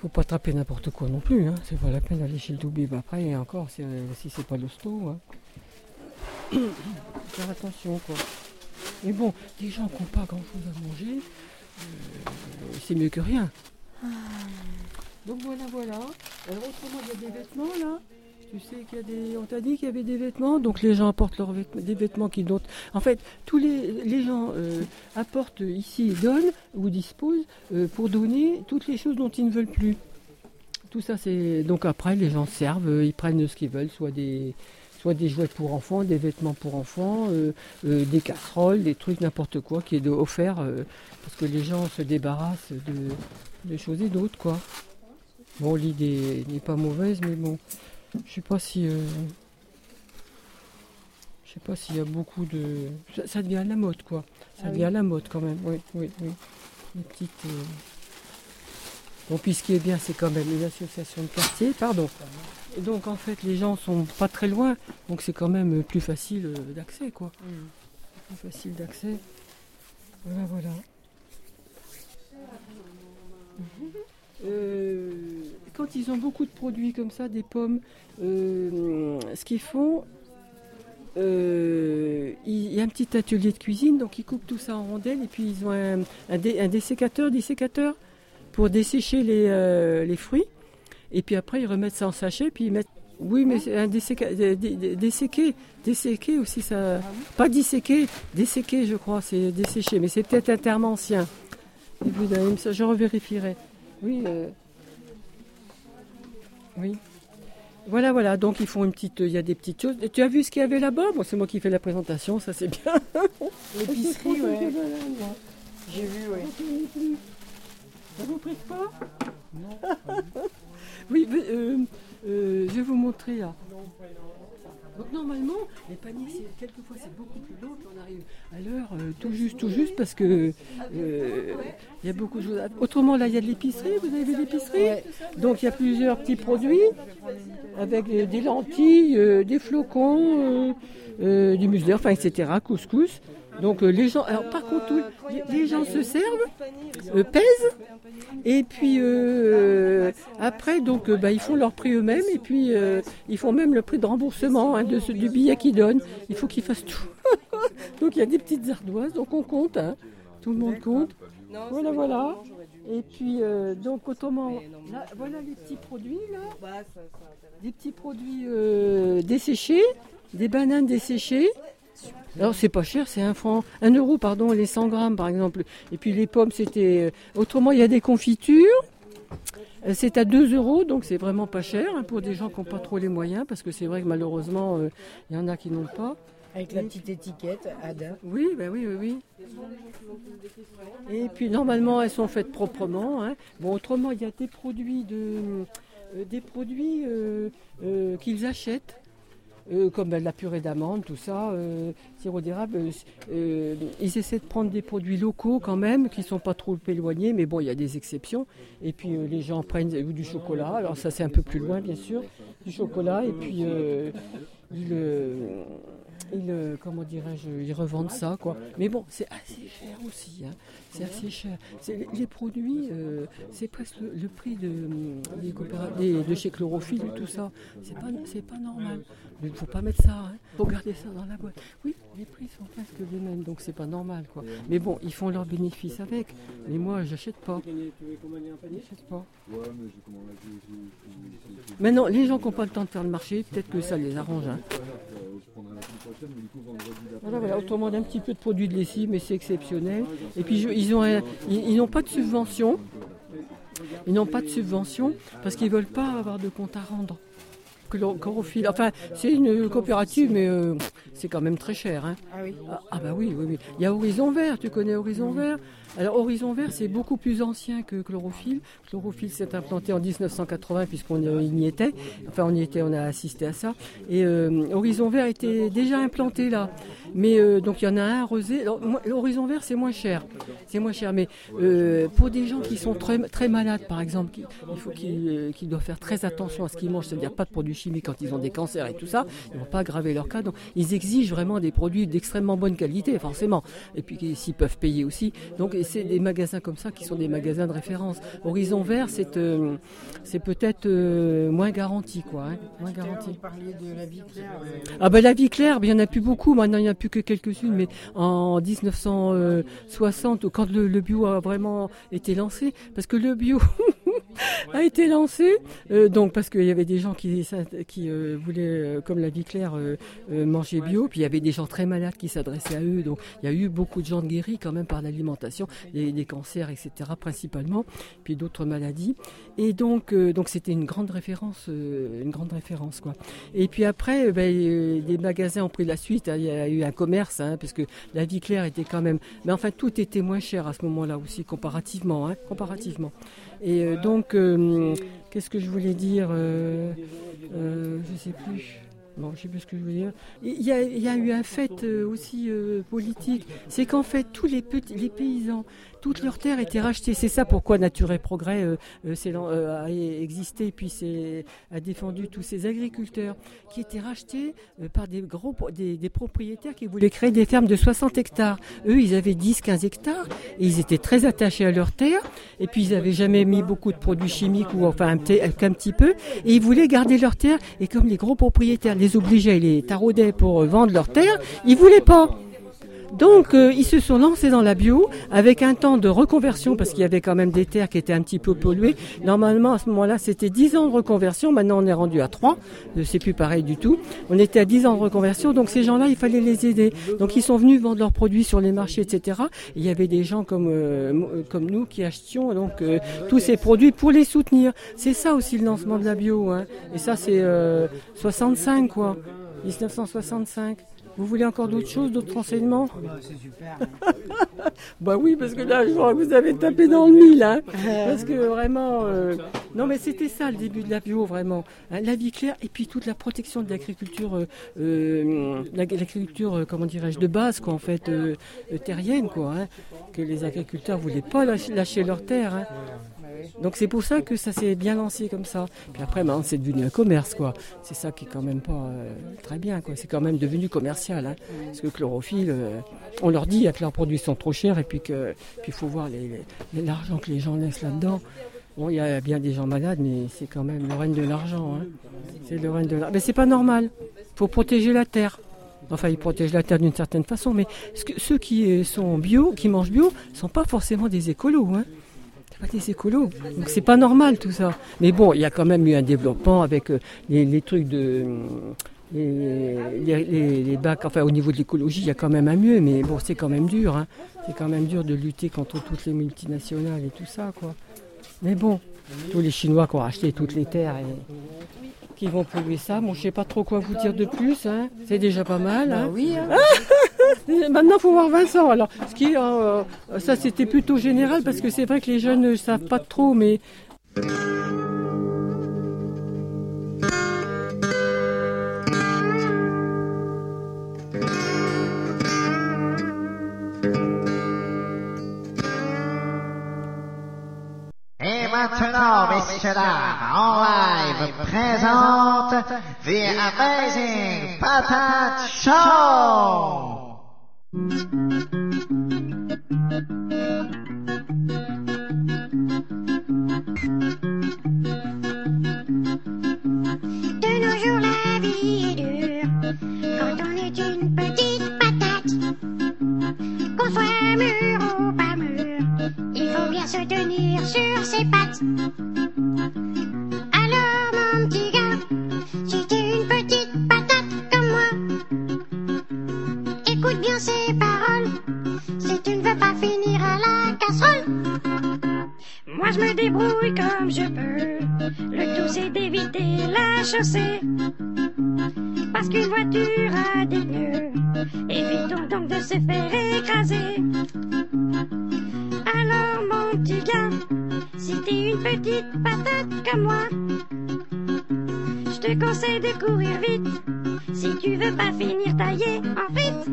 faut pas attraper n'importe quoi non plus. Hein. C'est pas la peine d'aller chez le doubib après. Encore, si, euh, si c'est pas l'hosto. Hein. Faire attention, quoi. Mais bon, des gens qui n'ont pas grand-chose à manger, euh, c'est mieux que rien. Donc voilà, voilà. Alors autrement, il y a des vêtements là. Tu sais qu'il y a des. On t'a dit qu'il y avait des vêtements, donc les gens apportent leurs vêtements, des vêtements qu'ils donnent. En fait, tous les, les gens euh, apportent ici, donnent ou disposent euh, pour donner toutes les choses dont ils ne veulent plus. Tout ça, c'est. Donc après, les gens servent, euh, ils prennent ce qu'ils veulent, soit des. Soit des jouets pour enfants, des vêtements pour enfants, des casseroles, des trucs, n'importe quoi qui est offert, parce que les gens se débarrassent de, de choses et d'autres, quoi. Bon, l'idée n'est pas mauvaise, mais bon, je sais pas si. euh, je sais pas s'il y a beaucoup de. Ça, ça devient à la mode, quoi. Ça Ah devient oui. à la mode quand même, oui, oui, oui. Une petite. euh, Bon, puis ce qui est bien, c'est quand même une association de quartier, pardon. Et donc en fait, les gens sont pas très loin, donc c'est quand même plus facile euh, d'accès, quoi. Plus facile d'accès. Voilà, voilà. Euh, quand ils ont beaucoup de produits comme ça, des pommes, euh, ce qu'ils font, euh, il y a un petit atelier de cuisine, donc ils coupent tout ça en rondelles et puis ils ont un, un dé- un dessécateur, pour dessécher les, les fruits. Et puis après, ils remettent ça en sachet, puis ils mettent. Oui, mais c'est un desséca- dé- dé- desséqué, desséqué aussi, ça. Pas disséqué, desséqué, je crois, c'est desséché, mais c'est peut-être un terme ancien. Même- je revérifierai. Oui. euh, Oui. Voilà, voilà. Donc ils font une petite, il y a des petites choses. Et tu as vu ce qu'il y avait là-bas? Bon, c'est moi qui fais la présentation, ça c'est bien. L'épicerie, ouais. J'ai vu, ouais. Ça vous prête pas? Oui, mais, euh, euh, je vais vous montrer là. Donc normalement, les paniers, quelquefois c'est beaucoup plus long, puis on arrive à l'heure euh, tout juste, tout juste, parce que euh, il y a beaucoup de choses. à- Autrement, là, il y a de l'épicerie, vous avez vu l'épicerie? Donc il y a plusieurs petits produits, avec euh, des lentilles, des flocons, du muesli, enfin, etc., couscous. Donc euh, les gens, alors par contre, les, gens se servent, euh, pèsent, et puis euh, après, donc, bah, ils font leur prix eux-mêmes, et puis ils font même le prix de remboursement hein, de ce, du billet qu'ils donnent. Il faut qu'ils fassent tout. donc il y a des petites ardoises, donc on compte, hein. tout le monde compte. Voilà, voilà. Et puis, donc, autrement, là, voilà les petits produits, là. Des petits produits desséchés, des bananes desséchées. Alors, c'est pas cher, c'est un franc, un euro, pardon, les 100 grammes, par exemple. Et puis, les pommes, c'était. euh, Autrement, il y a des confitures. Euh, C'est à 2 euros, donc c'est vraiment pas cher hein, pour des gens qui n'ont pas trop les moyens, parce que c'est vrai que malheureusement, euh, il y en a qui n'ont pas. Avec la petite étiquette, Ada. Oui, ben oui, oui, oui. Et puis normalement, elles sont faites proprement. hein. Bon, autrement, il y a des produits de, euh, des produits euh, qu'ils achètent. Euh, comme ben, la purée d'amande, tout ça, euh, sirop d'érable, euh, euh, ils essaient de prendre des produits locaux quand même, qui sont pas trop éloignés, mais bon, il y a des exceptions. Et puis les gens prennent du chocolat, alors ça c'est un peu plus loin bien sûr, du chocolat, et puis euh, ils, comment dirais-je, ils revendent ça, quoi. Mais bon, c'est assez cher aussi, hein. C'est assez cher. Les- produits, euh, c'est presque le, le prix de, hum, des de chez Chlorophylle et tout ça. C'est pas, c'est pas normal. Il ne faut pas mettre ça, il faut garder ça dans la boîte. Oui, les prix sont presque les mêmes, donc c'est pas normal, quoi. Mais bon, ils font leur bénéfice avec. Mais moi, j'achète pas. J'achète pas. Maintenant, les gens qui n'ont pas le temps de faire le marché, peut-être que ça les arrange. hein. Voilà, voilà, autrement un petit peu de produits de lessive, mais c'est exceptionnel. Et puis je- ils ont un- ils, n'ont pas de subvention. Ils n'ont pas de subvention parce qu'ils veulent pas avoir de compte à rendre. Chlorophylle. Enfin, c'est une coopérative, mais euh, c'est quand même très cher. hein. Ah oui Ah, ah bah oui, oui, oui. Il y a Horizon Vert, tu connais Horizon Vert? Alors Horizon Vert, c'est beaucoup plus ancien que Chlorophylle. Chlorophylle s'est implanté en 1980 puisqu'on y était. Enfin, on y était, on a assisté à ça. Et euh, Horizon Vert était déjà implanté là. Mais euh, donc il y en a un Rosé. Horizon Vert, c'est moins cher. C'est moins cher. Mais euh, pour des gens qui sont très, très malades, par exemple, il faut qu'ils euh, qu'ils doivent faire très attention à ce qu'ils mangent, c'est-à-dire pas de produits chimiques quand ils ont des cancers et tout ça. Ils vont pas aggraver leur cas. Donc ils exigent vraiment des produits d'extrêmement bonne qualité, forcément. Et puis s'ils peuvent payer aussi. Donc c'est des magasins comme ça qui sont des magasins de référence. Horizon Vert, c'est euh, peut-être euh, moins garanti, quoi. hein, moins garanti. De la vie claire. euh, Ah ben la vie claire, il n'y en a plus beaucoup, maintenant il n'y en a plus que quelques-unes, mais en 1960, quand le, le bio a vraiment été lancé, parce que le bio a été lancé, euh, donc parce qu'il y avait des gens qui, euh, voulaient, euh, comme la vie claire, manger bio, puis il y avait des gens très malades qui s'adressaient à eux, donc il y a eu beaucoup de gens guéris quand même par l'alimentation, des, cancers, etc. principalement, puis d'autres maladies, et donc donc c'était une grande référence, une grande référence quoi. Et puis après, euh, ben, les magasins ont pris la suite. Il y a eu un commerce, hein, parce que la vie claire était quand même. Mais enfin, tout était moins cher à ce moment-là aussi, comparativement. hein, comparativement. Et euh, donc, euh, qu'est-ce que je voulais dire euh, Je sais plus. Bon, je sais plus ce que je veux dire. Il y a, eu un fait aussi politique, c'est qu'en fait tous les petits, les paysans, toutes leurs terres étaient rachetées. C'est ça pourquoi Nature et Progrès euh, euh, euh, a existé, puis a défendu tous ces agriculteurs qui étaient rachetés par des gros, des, propriétaires qui voulaient créer des fermes de 60 hectares. Eux, ils avaient 10-15 hectares et ils étaient très attachés à leurs terres. Et puis ils n'avaient jamais mis beaucoup de produits chimiques ou enfin un petit, qu'un petit peu. Et ils voulaient garder leurs terres. Et comme les gros propriétaires les obligeaient, les taraudaient pour vendre leurs terres, ils voulaient pas. Donc euh, ils se sont lancés dans la bio avec un temps de reconversion parce qu'il y avait quand même des terres qui étaient un petit peu polluées. Normalement à ce moment-là c'était 10 ans de reconversion, maintenant on est rendu à 3, Euh, c'est plus pareil du tout. On était à 10 ans de reconversion donc ces gens-là il fallait les aider. Donc ils sont venus vendre leurs produits sur les marchés etc. Et il y avait des gens comme, euh, comme nous qui achetions donc tous ces produits pour les soutenir. C'est ça aussi le lancement de la bio. hein. Et ça c'est euh, 65 quoi, 1965. Vous voulez encore d'autres choses, d'autres renseignements C'est super. Bah oui, parce que là, je vois que vous avez tapé dans le mille. Hein, parce que vraiment. euh, Non, mais c'était ça le début de la bio, vraiment. Hein, la vie claire et puis toute la protection de l'agriculture, euh, euh, l'ag- l'agriculture, comment dirais-je, de base, quoi, en fait, euh, terrienne, quoi. hein, que les agriculteurs voulaient pas lâcher, lâcher leurs terres. Donc c'est pour ça que ça s'est bien lancé comme ça. Puis après, maintenant, c'est devenu un commerce, quoi. C'est ça qui est quand même pas euh, très bien, quoi. C'est quand même devenu commercial, hein. Parce que chlorophylle, euh, on leur dit que leurs produits sont trop chers et puis que puis faut voir l'argent que les gens laissent là-dedans. Bon, il y a bien des gens malades, mais c'est quand même le règne de l'argent. Hein. C'est le règne de l'argent. Mais c'est pas normal. Faut protéger la terre. Enfin, ils protègent la terre d'une certaine façon, mais ceux qui sont bio, qui mangent bio, sont pas forcément des écolos. Hein. Des écolos. Donc c'est pas normal tout ça. Mais bon, il y a quand même eu un développement avec euh, les, trucs de. Les, bacs, enfin au niveau de l'écologie, il y a quand même un mieux, mais bon, c'est quand même dur. Hein. C'est quand même dur de lutter contre toutes les multinationales et tout ça, quoi. Mais bon, tous les Chinois qui ont acheté toutes les terres et qui vont polluer ça, bon, je sais pas trop quoi vous dire de plus. Hein. C'est déjà pas mal. Bah hein. oui. Hein. Maintenant, il faut voir Vincent. Alors, ce qui, euh, ça, c'était plutôt général parce que c'est vrai que les jeunes ne savent pas trop, mais. Maintenant, messieurs dames, en live, présente The Amazing Patat Show! Tenir sur ses pattes. Alors mon petit gars, si t'es une petite patate comme moi, écoute bien ces paroles. Si tu ne veux pas finir à la casserole, moi je me débrouille comme je peux. Le tout c'est d'éviter la chaussée. Parce qu'une voiture a des pneus, évitons donc de se faire écraser. Mon petit gars, si t'es une petite patate comme moi, je te conseille de courir vite si tu veux pas finir taillé en frites.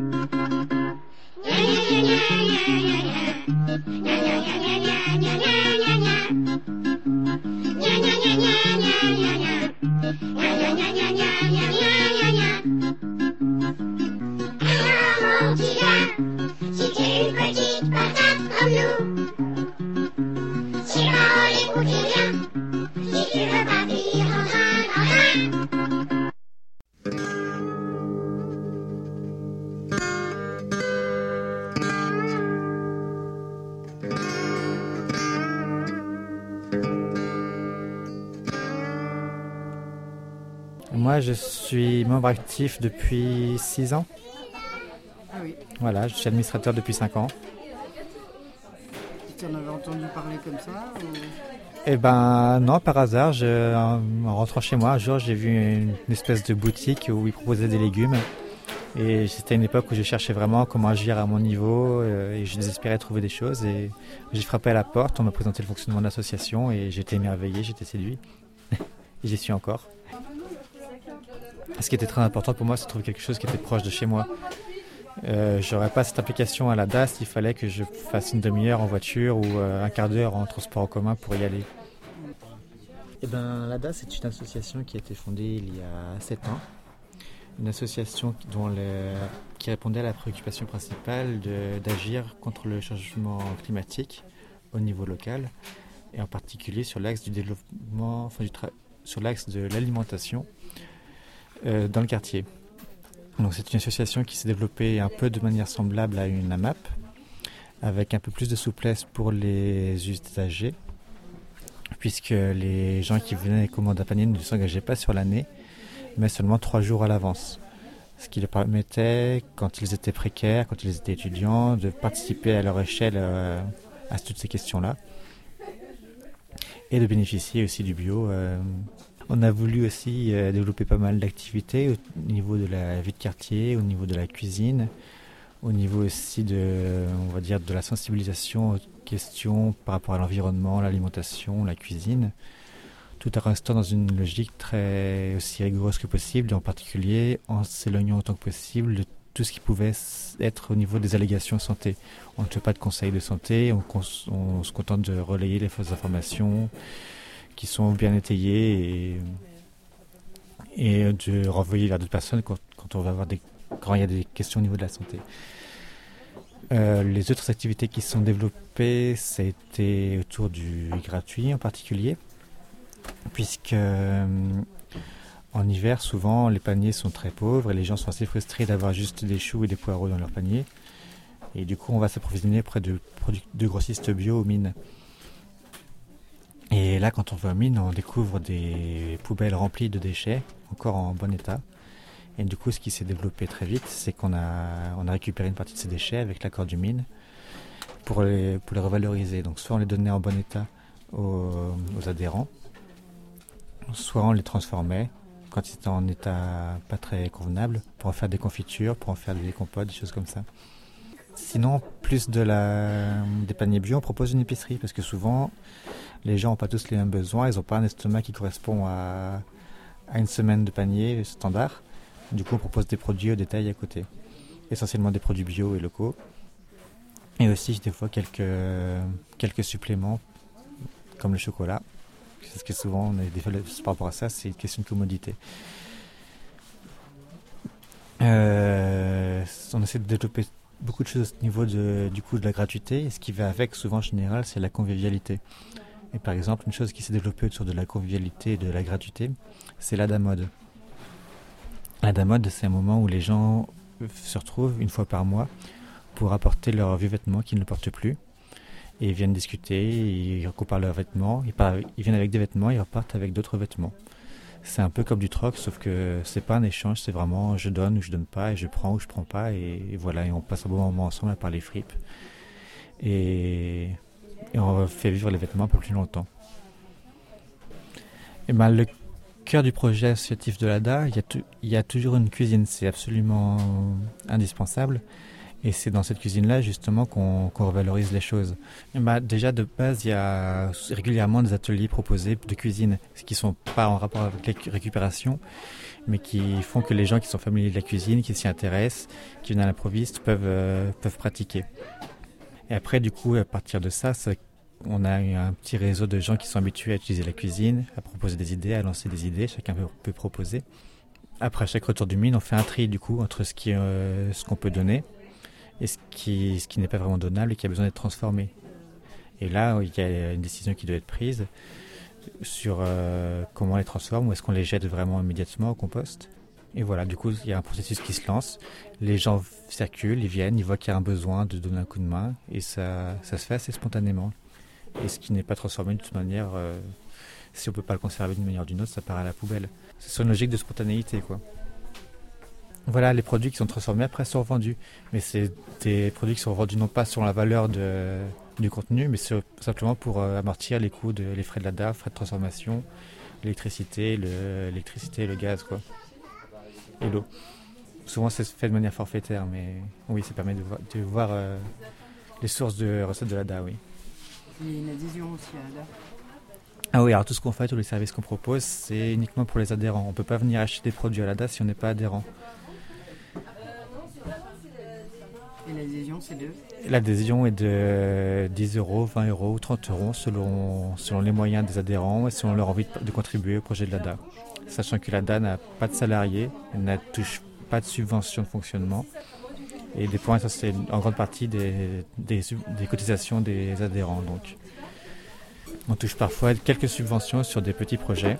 Suis membre actif depuis 6 ans. Ah oui. Voilà, je suis administrateur depuis 5 ans. Tu en avais entendu parler comme ça ou... Eh ben non, par hasard, je- en, en rentrant chez moi, un jour, j'ai vu une, une espèce de boutique où ils proposaient des légumes. Et c'était une époque où je cherchais vraiment comment agir à mon niveau euh, et je désespérais trouver des choses. Et j'ai frappé à la porte, on m'a présenté le fonctionnement de l'association et j'étais émerveillé, j'étais séduit. et j'y suis encore. Ce qui était très important pour moi, c'est de trouver quelque chose qui était proche de chez moi. Euh, J'aurais pas cette application à la DAS, il fallait que je fasse une demi-heure en voiture ou euh, un quart d'heure en transport en commun pour y aller. Eh ben, la DAS est une association qui a été fondée il y a 7 ans. Une association dont qui répondait à la préoccupation principale d'agir contre le changement climatique au niveau local et en particulier sur l'axe du développement, enfin, du sur l'axe de l'alimentation euh, dans le quartier. Donc c'est une association qui s'est développée un peu de manière semblable à une AMAP, avec un peu plus de souplesse pour les usagers, puisque les gens qui venaient commander un panier ne s'engageaient pas sur l'année, mais seulement trois jours à l'avance. Ce qui leur permettait, quand ils étaient précaires, quand ils étaient étudiants, de participer à leur échelle euh, à toutes ces questions-là et de bénéficier aussi du bio. euh. On a voulu aussi euh, développer pas mal d'activités au niveau de la vie de quartier, au niveau de la cuisine, au niveau aussi de, on va dire, de la sensibilisation aux questions par rapport à l'environnement, l'alimentation, la cuisine, tout en restant dans une logique très aussi rigoureuse que possible, en particulier en s'éloignant autant que possible de tout ce qui pouvait être au niveau des allégations santé. On ne fait pas de conseils de santé, on, on se contente de relayer les fausses informations qui sont bien étayées et, de renvoyer vers d'autres personnes quand, quand, on va avoir des, quand il y a des questions au niveau de la santé. Euh, les autres activités qui sont développées, c'était autour du gratuit en particulier, puisque euh, en hiver, souvent, les paniers sont très pauvres et les gens sont assez frustrés d'avoir juste des choux et des poireaux dans leur panier. Et du coup, on va s'approvisionner auprès de, de grossistes bio aux mines. Et là, quand on va aux mines, on découvre des poubelles remplies de déchets, encore en bon état. Et du coup, ce qui s'est développé très vite, c'est qu'on a, on a récupéré une partie de ces déchets avec l'accord du mine pour les, pour les revaloriser. Donc, soit on les donnait en bon état aux, aux adhérents, soit on les transformait quand ils étaient en état pas très convenable pour en faire des confitures, pour en faire des compotes, des choses comme ça. Sinon, plus de la, des paniers bio, on propose une épicerie parce que souvent, les gens n'ont pas tous les mêmes besoins, ils n'ont pas un estomac qui correspond à, une semaine de panier standard. Du coup, on propose des produits au détail à côté. Essentiellement des produits bio et locaux. Et aussi, des fois, quelques, suppléments, comme le chocolat. Parce que souvent, on fois, par rapport à ça, c'est une question de commodité. Euh, on essaie de développer beaucoup de choses au niveau de, du coup de la gratuité. Et ce qui va avec, souvent en général, c'est la convivialité. Et par exemple, une chose qui s'est développée autour de la convivialité et de la gratuité, c'est l'ADA mode. L'ADA mode, c'est un moment où les gens se retrouvent une fois par mois pour apporter leurs vieux vêtements qu'ils ne portent plus. Et ils viennent discuter, ils comparent leurs vêtements, ils, viennent avec des vêtements, ils repartent avec d'autres vêtements. C'est un peu comme du troc, sauf que c'est pas un échange, c'est vraiment je donne ou je donne pas, et je prends ou je prends pas, et, voilà, et on passe un bon moment ensemble à parler fripes. Et, et on fait vivre les vêtements un peu plus longtemps. Et ben, le cœur du projet associatif de l'ADA, il y, a toujours une cuisine, c'est absolument indispensable. Et c'est dans cette cuisine-là, justement, qu'on revalorise les choses. Bah, déjà, de base, il y a régulièrement des ateliers proposés de cuisine, qui ne sont pas en rapport avec la récupération, mais qui font que les gens qui sont familiers de la cuisine, qui s'y intéressent, qui viennent à l'improviste, peuvent, euh, peuvent pratiquer. Et après, du coup, à partir de ça, on a un petit réseau de gens qui sont habitués à utiliser la cuisine, à proposer des idées, à lancer des idées. Chacun peut, proposer. Après chaque retour du mine, on fait un tri du coup entre euh, ce qu'on peut donner et ce qui, ce qui n'est pas vraiment donnable et qui a besoin d'être transformé. Et là, il y a une décision qui doit être prise sur euh, comment on les transforme ou est-ce qu'on les jette vraiment immédiatement au compost. Et voilà, du coup, il y a un processus qui se lance. Les gens circulent, ils viennent, ils voient qu'il y a un besoin de donner un coup de main et ça, ça se fait assez spontanément. Et ce qui n'est pas transformé de toute manière, euh, si on peut pas le conserver d'une manière ou d'une autre, ça part à la poubelle. C'est sur une logique de spontanéité, quoi. Voilà, les produits qui sont transformés après sont vendus. Mais c'est des produits qui sont vendus non pas sur la valeur du contenu, mais simplement pour euh, amortir les coûts, les frais de la DAF, frais de transformation, l'électricité, l'électricité, le gaz, quoi. Et l'eau. Souvent, c'est fait de manière forfaitaire, mais oui, ça permet de voir, de voir euh, les sources de recettes de l'ADA, oui. Il y a une adhésion aussi à l'ADA. Ah oui, alors tout ce qu'on fait, tous les services qu'on propose, c'est uniquement pour les adhérents. On ne peut pas venir acheter des produits à l'ADA si on n'est pas adhérent. Et l'adhésion, c'est de L'adhésion est de 10 euros, 20 euros ou 30 euros selon, selon les moyens des adhérents et selon leur envie de, contribuer au projet de l'ADA. Sachant que l'ADA n'a pas de salariés, elle ne touche pas de subvention de fonctionnement. Et des points, ça c'est en grande partie des, cotisations des adhérents. Donc. On touche parfois quelques subventions sur des petits projets,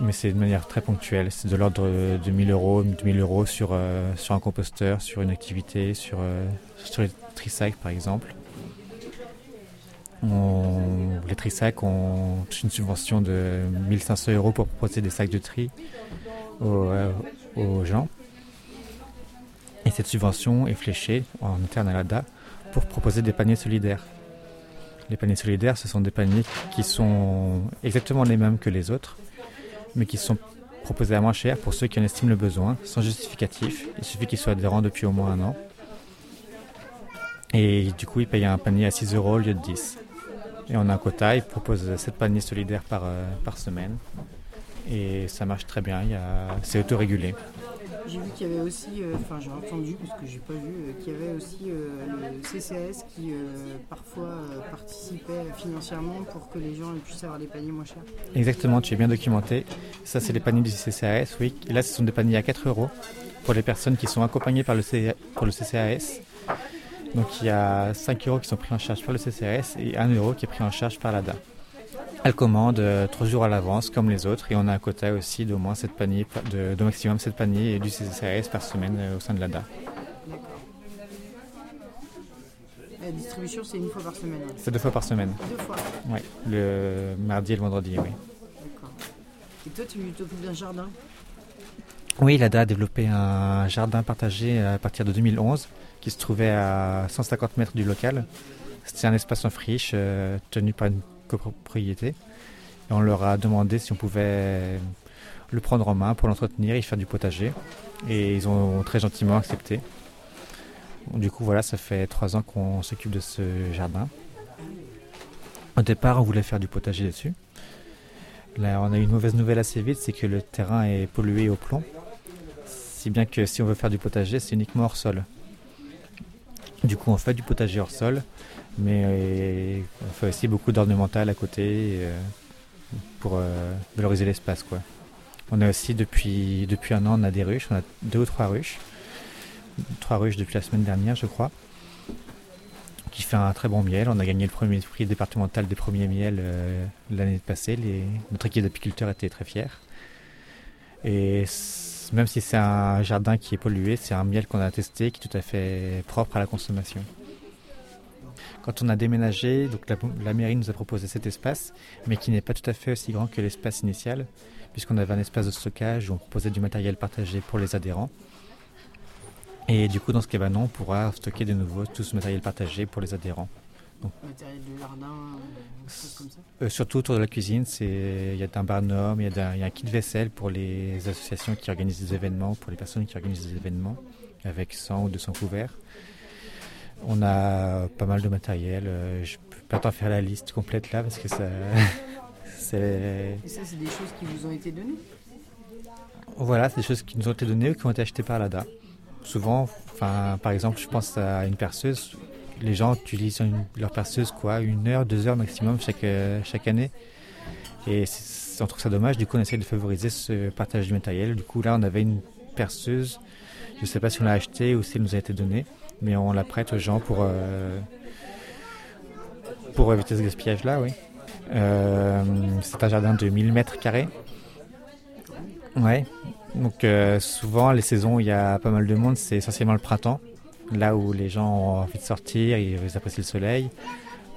mais c'est de manière très ponctuelle. C'est de l'ordre de 1000 euros, 2000 euros sur, euh, sur un composteur, sur une activité, sur, euh, sur les trisacs par exemple. Les trisacs ont une subvention de 1500 euros pour proposer des sacs de tri aux, euh, aux gens. Et cette subvention est fléchée en interne à l'ADA pour proposer des paniers solidaires. Les paniers solidaires, ce sont des paniers qui sont exactement les mêmes que les autres, mais qui sont proposés à moins cher pour ceux qui en estiment le besoin, sans justificatif. Il suffit qu'ils soient adhérents depuis au moins un an. Et du coup, ils payent un panier à 6 euros au lieu de 10. Et on a un quota, ils proposent 7 paniers solidaires par, euh, par semaine. Et ça marche très bien, c'est autorégulé. J'ai vu qu'il y avait aussi, euh, enfin j'ai entendu parce que j'ai pas vu, euh, qu'il y avait aussi euh, le CCAS qui parfois participait financièrement pour que les gens puissent avoir des paniers moins chers. Exactement, tu es bien documenté. Ça, c'est les paniers du CCAS, oui. Et là, ce sont des paniers à 4 euros pour les personnes qui sont accompagnées par le, C- pour le CCAS. Donc, il y a 5 euros qui sont pris en charge par le CCAS et 1 euro qui est pris en charge par l'ADA. Elle commande euh, 3 jours à l'avance, comme les autres, et on a un quota aussi d'au moins 7 paniers, de, de maximum 7 paniers du CCAS par semaine euh, au sein de l'ADA. La distribution, c'est une fois par semaine. C'est deux fois par semaine. Deux fois. Oui, le mardi et le vendredi, oui. D'accord. Et toi, tu t'occupes d'un jardin? Oui, l'ADA a développé un jardin partagé à partir de 2011 qui se trouvait à 150 mètres du local. C'était un espace en friche euh, tenu par une copropriété. On leur a demandé si on pouvait le prendre en main pour l'entretenir et faire du potager. Et ils ont très gentiment accepté. Du coup, voilà, ça fait trois ans qu'on s'occupe de ce jardin. Au départ, on voulait faire du potager dessus. Là, on a eu une mauvaise nouvelle assez vite, c'est que le terrain est pollué au plomb. Si bien que si on veut faire du potager, c'est uniquement hors sol. Du coup, on fait du potager hors sol, mais euh, on fait aussi beaucoup d'ornemental à côté euh, pour euh, valoriser l'espace. quoi. On a aussi, depuis, depuis un an, on a des ruches, on a deux ou trois ruches. Trois ruches depuis la semaine dernière, je crois, qui fait un très bon miel. On a gagné le premier prix départemental des premiers miels l'année passée. Notre équipe d'apiculteurs était très fière. Même si c'est un jardin qui est pollué, c'est un miel qu'on a testé qui est tout à fait propre à la consommation. Quand on a déménagé, donc la, la mairie nous a proposé cet espace, mais qui n'est pas tout à fait aussi grand que l'espace initial, puisqu'on avait un espace de stockage où on proposait du matériel partagé pour les adhérents. Et du coup, dans ce cabanon, on pourra stocker de nouveau tout ce matériel partagé pour les adhérents. Donc, Matériel de jardin, euh, des choses comme ça euh, surtout autour de la cuisine, c'est il y a un barnum, il y a, y un kit vaisselle pour les associations qui organisent des événements, pour les personnes qui organisent des événements, avec 100 ou 200 couverts. On a pas mal de matériel. euh, Je peux pas t'en faire la liste complète là parce que ça, c'est Et ça, c'est des choses qui vous ont été données? Voilà, c'est des choses qui nous ont été données ou qui ont été achetées par l'ADA. Souvent, par exemple, je pense à une perceuse. Les gens utilisent leur perceuse quoi, une heure, deux heures maximum chaque, euh, chaque année. Et on trouve ça dommage. Du coup, on essaie de favoriser ce partage du matériel. Du coup, là, on avait une perceuse. Je ne sais pas si on l'a achetée ou si elle nous a été donnée, mais on la prête aux gens pour, euh, pour éviter ce gaspillage-là, oui. Euh, c'est un jardin de 1000 mètres carrés. Ouais. Donc souvent les saisons où il y a pas mal de monde, c'est essentiellement le printemps, là où les gens ont envie de sortir, ils apprécient le soleil.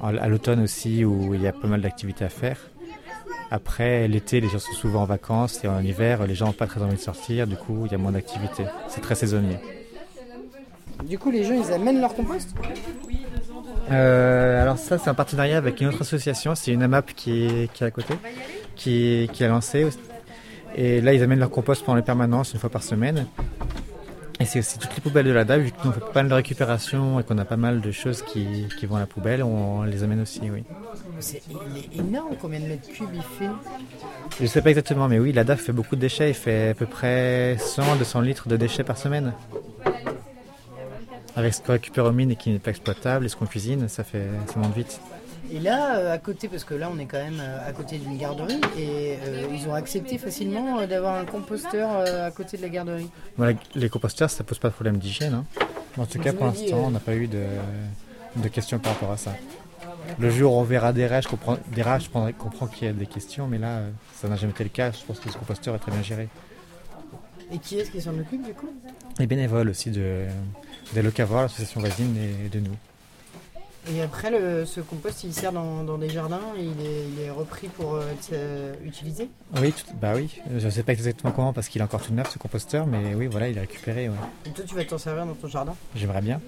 À l'automne aussi où il y a pas mal d'activités à faire. Après l'été, les gens sont souvent en vacances et en hiver, les gens n'ont pas très envie de sortir, du coup il y a moins d'activités. C'est très saisonnier. Du coup, les gens, ils amènent leur compost? Euh, alors ça c'est un partenariat avec une autre association, c'est une AMAP qui est, qui est à côté, qui, qui a lancé. Et là ils amènent leur compost pendant les permanences une fois par semaine. Et c'est aussi toutes les poubelles de la DAB, vu qu'on fait pas mal de récupération et qu'on a pas mal de choses qui, qui vont à la poubelle, on les amène aussi, oui. C'est énorme combien de mètres cubes il fait? Je sais pas exactement, mais oui, la DAF fait beaucoup de déchets, il fait à peu près 100-200 litres de déchets par semaine. Avec ce qu'on récupère aux mines et qui n'est pas exploitable, et ce qu'on cuisine, ça fait ça monte vite. Et là, euh, à côté, parce que là, on est quand même euh, à côté d'une garderie, et euh, ils ont accepté facilement euh, d'avoir un composteur euh, à côté de la garderie. Voilà, les composteurs, ça pose pas de problème d'hygiène. hein. En tout cas, pour l'instant, on n'a pas eu de, de questions par rapport à ça. Le jour où on verra des rats, je comprends, des rats, je prendrai- comprends qu'il y a des questions, mais là, ça n'a jamais été le cas. Je pense que ce composteur est très bien géré. Et qui est-ce qui s'en occupe du coup? Les bénévoles aussi de, des locavores, l'association voisine et de nous. Et après, le, ce compost, il sert dans, dans des jardins, et il est, il est repris pour euh, être euh, utilisé Oui, tout- bah oui. Je ne sais pas exactement comment parce qu'il est encore tout neuf ce composteur, mais oui, voilà, il est récupéré. ouais. Et toi, tu vas t'en servir dans ton jardin? J'aimerais bien.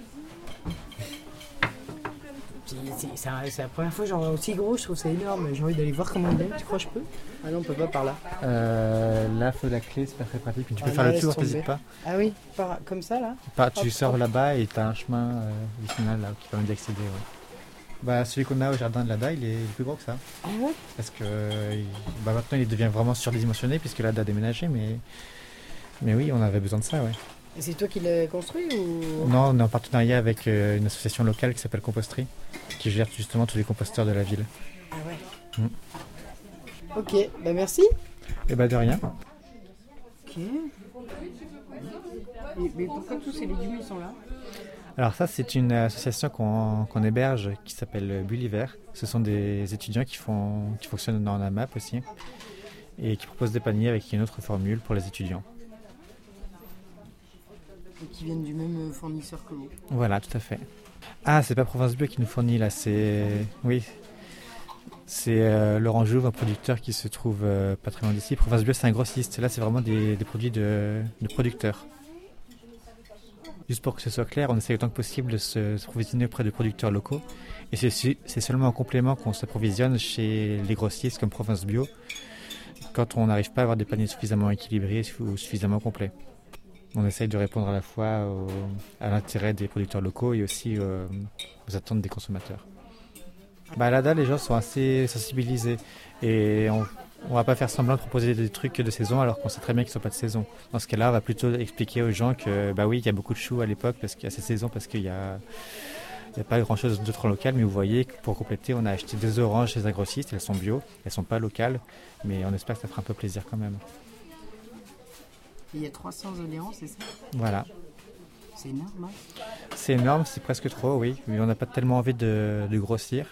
C'est- la première fois que j'en vois aussi gros, je trouve ça énorme. J'ai envie d'aller voir comment il est. Tu crois que je peux? Ah non, on peut pas par là. Euh, là, faut la clé, c'est pas très pratique. Mais tu peux Ah, faire là, le tour, n'hésite pas. Ah oui, par- comme ça là? Tu Hop, sors là-bas et tu as un chemin euh, vicinal là, qui permet d'y accéder. ouais. Bah, celui qu'on a au jardin de l'ADA, il est plus gros que ça. Ah ouais? Parce que euh, il- bah, maintenant il devient vraiment surdimensionné puisque l'ADA a déménagé, mais Mais oui, on avait besoin de ça, ouais. Et c'est toi qui l'as construit ou? Non, on est en partenariat avec euh, une association locale qui s'appelle Composterie, qui gère justement tous les composteurs de la ville. Ah ouais. Mm. Ok, bah merci. Et bah de rien. Ok. Et- mais pourquoi tous ces légumes ils sont là? Alors ça, c'est une association qu'on qu'on héberge qui s'appelle Bulliver. Ce sont des étudiants qui, font, qui fonctionnent dans la map aussi et qui proposent des paniers avec une autre formule pour les étudiants. Et qui viennent du même euh, fournisseur que vous. Voilà, tout à fait. Ah, c'est pas Provence Bio qui nous fournit là, c'est... Oui. C'est euh, Laurent Jouve, un producteur qui se trouve euh, pas très loin d'ici. Provence Bio, c'est un grossiste. Là, c'est vraiment des, produits de, producteurs. Juste pour que ce soit clair, on essaie autant que possible de se s'approvisionner auprès de producteurs locaux. Et c'est seulement en complément qu'on s'approvisionne chez les grossistes comme Provence Bio quand on n'arrive pas à avoir des paniers suffisamment équilibrés ou suffisamment complets. On essaye de répondre à la fois à l'intérêt des producteurs locaux et aussi euh, aux attentes des consommateurs. Bah, là, les gens sont assez sensibilisés et on on va pas faire semblant de proposer des trucs de saison alors qu'on sait très bien qu'ils sont pas de saison. Dans ce cas-là, on va plutôt expliquer aux gens que bah oui, il y a beaucoup de choux à l'époque parce qu'il y a cette saison parce qu'il il n'y a pas grand-chose d'autre en local, mais vous voyez que pour compléter, on a acheté des oranges chez un grossiste, elles sont bio, elles sont pas locales, mais on espère que ça fera un peu plaisir quand même. Et il y a 300 adhérents, c'est ça Voilà. C'est énorme, hein C'est énorme, c'est presque trop, oui, mais on n'a pas tellement envie de, de grossir.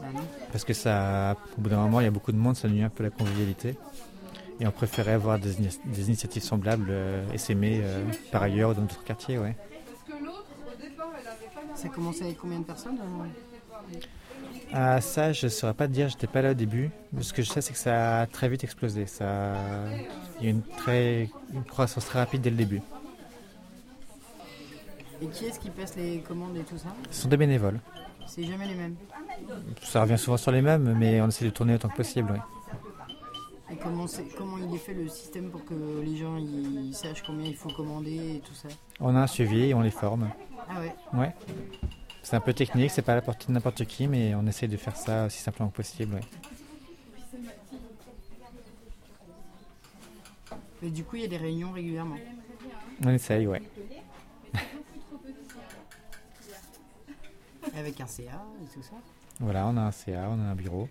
Bah non. Parce que ça, au bout d'un moment, il y a beaucoup de monde, ça nuit un peu la convivialité. Et on préférait avoir des, ini- des initiatives semblables euh, essaimer euh, par ailleurs dans d'autres quartiers, ouais. Ça commence avec combien de personnes euh? Ah, ça, je ne saurais pas te dire, j'étais pas là au début. Ce que je sais, c'est que ça a très vite explosé. Ça... Il y a une, très... une croissance très rapide dès le début. Et qui est-ce qui passe les commandes et tout ça? Ce sont des bénévoles. C'est jamais les mêmes. Ça revient souvent sur les mêmes, mais on essaie de tourner autant que possible. Et comment, c'est- comment il est fait le système pour que les gens ils sachent combien il faut commander et tout ça? On a un suivi et on les forme. Ah ouais Ouais. C'est un peu technique, c'est pas à la portée de n'importe qui, mais on essaie de faire ça aussi simplement que possible, ouais. Mais du coup, il y a des réunions régulièrement. On essaye, ouais. Avec un CA et tout ça. Voilà, on a un CA, on a un bureau.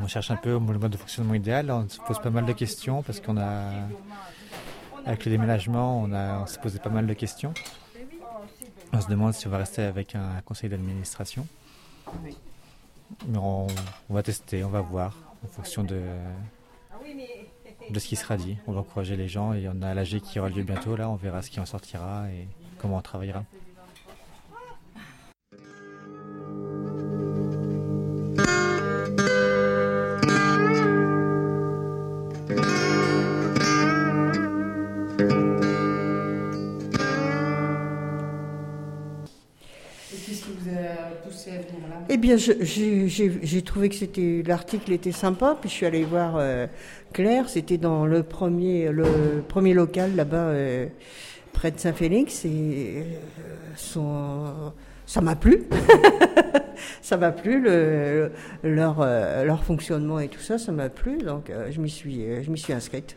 On cherche un peu le mode de fonctionnement idéal. On se pose pas mal de questions parce qu'on a, avec le déménagement, on, a, on s'est posé pas mal de questions. On se demande si on va rester avec un conseil d'administration. Oui. Mais on, on va tester, on va voir en fonction de, de ce qui sera dit. On va encourager les gens et on a l'AG qui aura lieu bientôt. Là, on verra ce qui en sortira et comment on travaillera. Bien, j'ai trouvé que c'était l'article était sympa, puis je suis allée voir euh, Claire. C'était dans le premier le premier local là-bas euh, près de Saint-Félix et euh, ça m'a plu. ça m'a plu le, leur leur fonctionnement et tout ça, ça m'a plu. Donc je m'y suis je m'y suis inscrite.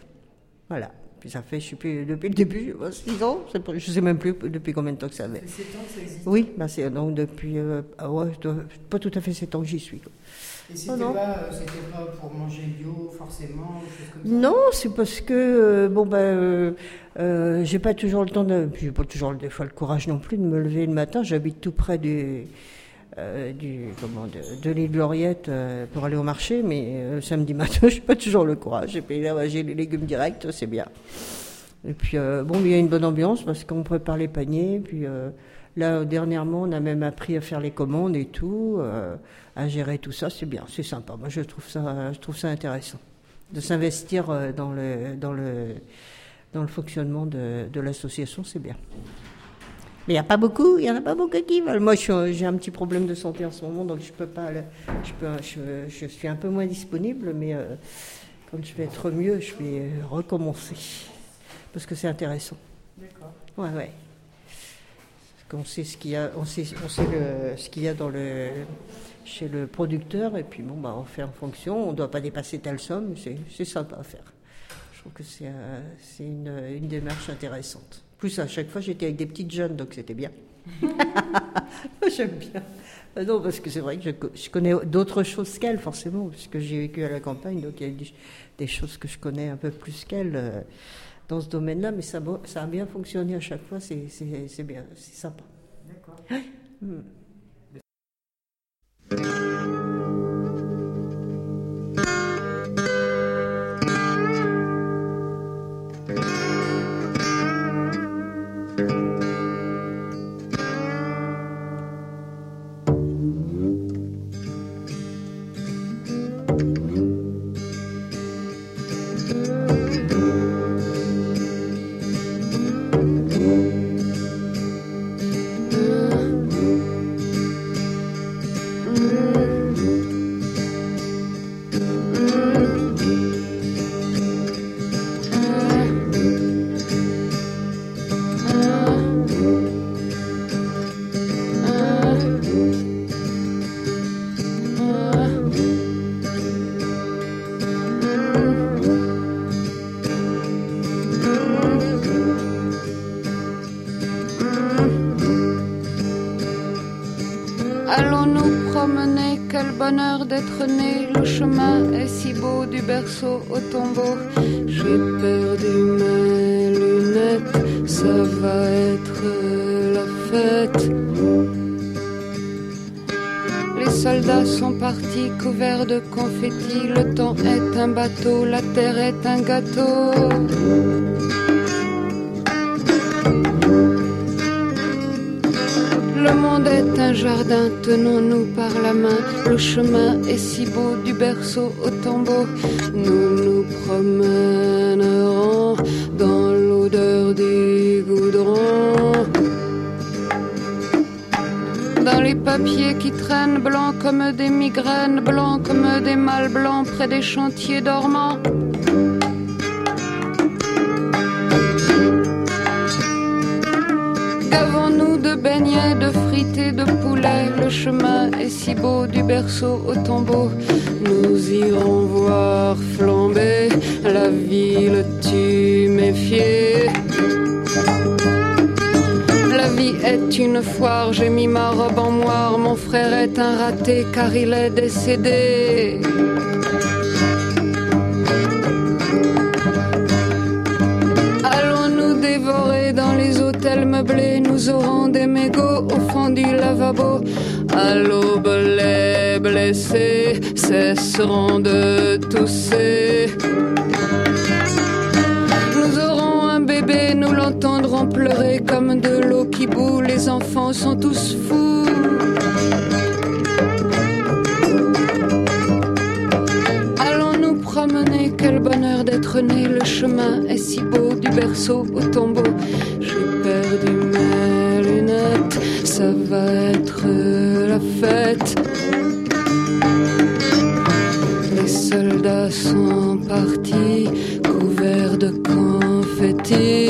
Voilà. Puis ça fait, je sais plus, depuis le début, 6 ans, je sais même plus depuis combien de temps que ça fait. C'est 7 ans que ça existe Oui, bah c'est donc depuis, euh, ah ouais, pas tout à fait 7 ans que j'y suis. quoi. Et c'était Oh pas, euh, pas pour manger bio forcément, comme ça? Non, c'est parce que euh, bon ben euh, euh, j'ai pas toujours le temps de, j'ai pas toujours des fois le courage non plus de me lever le matin. J'habite tout près du euh, du comment de, de l'île Gloriette euh, pour aller au marché, mais euh, samedi matin j'ai pas toujours le courage. Et puis là j'ai les légumes directs, c'est bien. Et puis euh, bon, il y a une bonne ambiance parce qu'on prépare les paniers. Puis là dernièrement, on a même appris à faire les commandes et tout, à gérer tout ça. C'est bien, c'est sympa. Moi, je trouve ça, je trouve ça intéressant de s'investir dans le dans le dans le fonctionnement de l'association, c'est bien. Mais il n'y a pas beaucoup, il y en a pas beaucoup qui veulent. Moi, j'ai un petit problème de santé en ce moment, donc je peux pas. le- je peux, je, je suis un peu moins disponible, mais euh, quand je vais être mieux, je vais recommencer parce que c'est intéressant. D'accord. Ouais, ouais. Parce qu'on sait ce qu'il y a, on sait, on sait le, ce qu'il y a dans le, chez le producteur, et puis bon, bah, on fait en fonction. On ne doit pas dépasser telle somme. C'est, sympa à faire. Je trouve que c'est une démarche intéressante. Plus à chaque fois, j'étais avec des petites jeunes, donc c'était bien. J'aime bien. Ah Non, parce que c'est vrai que je, co- je connais d'autres choses qu'elle, forcément, puisque j'ai vécu à la campagne, donc il y a des, des choses que je connais un peu plus qu'elle euh, dans ce domaine-là, mais ça, a bien fonctionné à chaque fois, c'est bien, c'est sympa. D'accord. Allons d'être né. Le chemin est si beau du berceau au tombeau. J'ai perdu mes lunettes, ça va être la fête. Les soldats sont partis couverts de confettis. Le temps est un bateau, la terre est un gâteau. Jardin, tenons-nous par la main. Le chemin est si beau du berceau au tombeau. Nous nous promènerons dans l'odeur du goudron. Dans les papiers qui traînent blancs comme des migraines, blancs comme des mâles blancs près des chantiers dormants. Gavons-nous de beignets, de de poulet. Le chemin est si beau du berceau au tombeau. Nous irons voir flamber la ville tuméfiée. La vie est une foire, j'ai mis ma robe en moire. Mon frère est un raté car il est décédé. Allons-nous dévorer Nous aurons des mégots au fond du lavabo. À l'aube, les blessés cesseront de tousser. Nous aurons un bébé, nous l'entendrons pleurer comme de l'eau qui bout. Les enfants sont tous fous. Allons nous promener, quel bonheur d'être né. Le chemin est si beau du berceau au tombeau. Être la fête. Les soldats sont partis, couverts de confettis.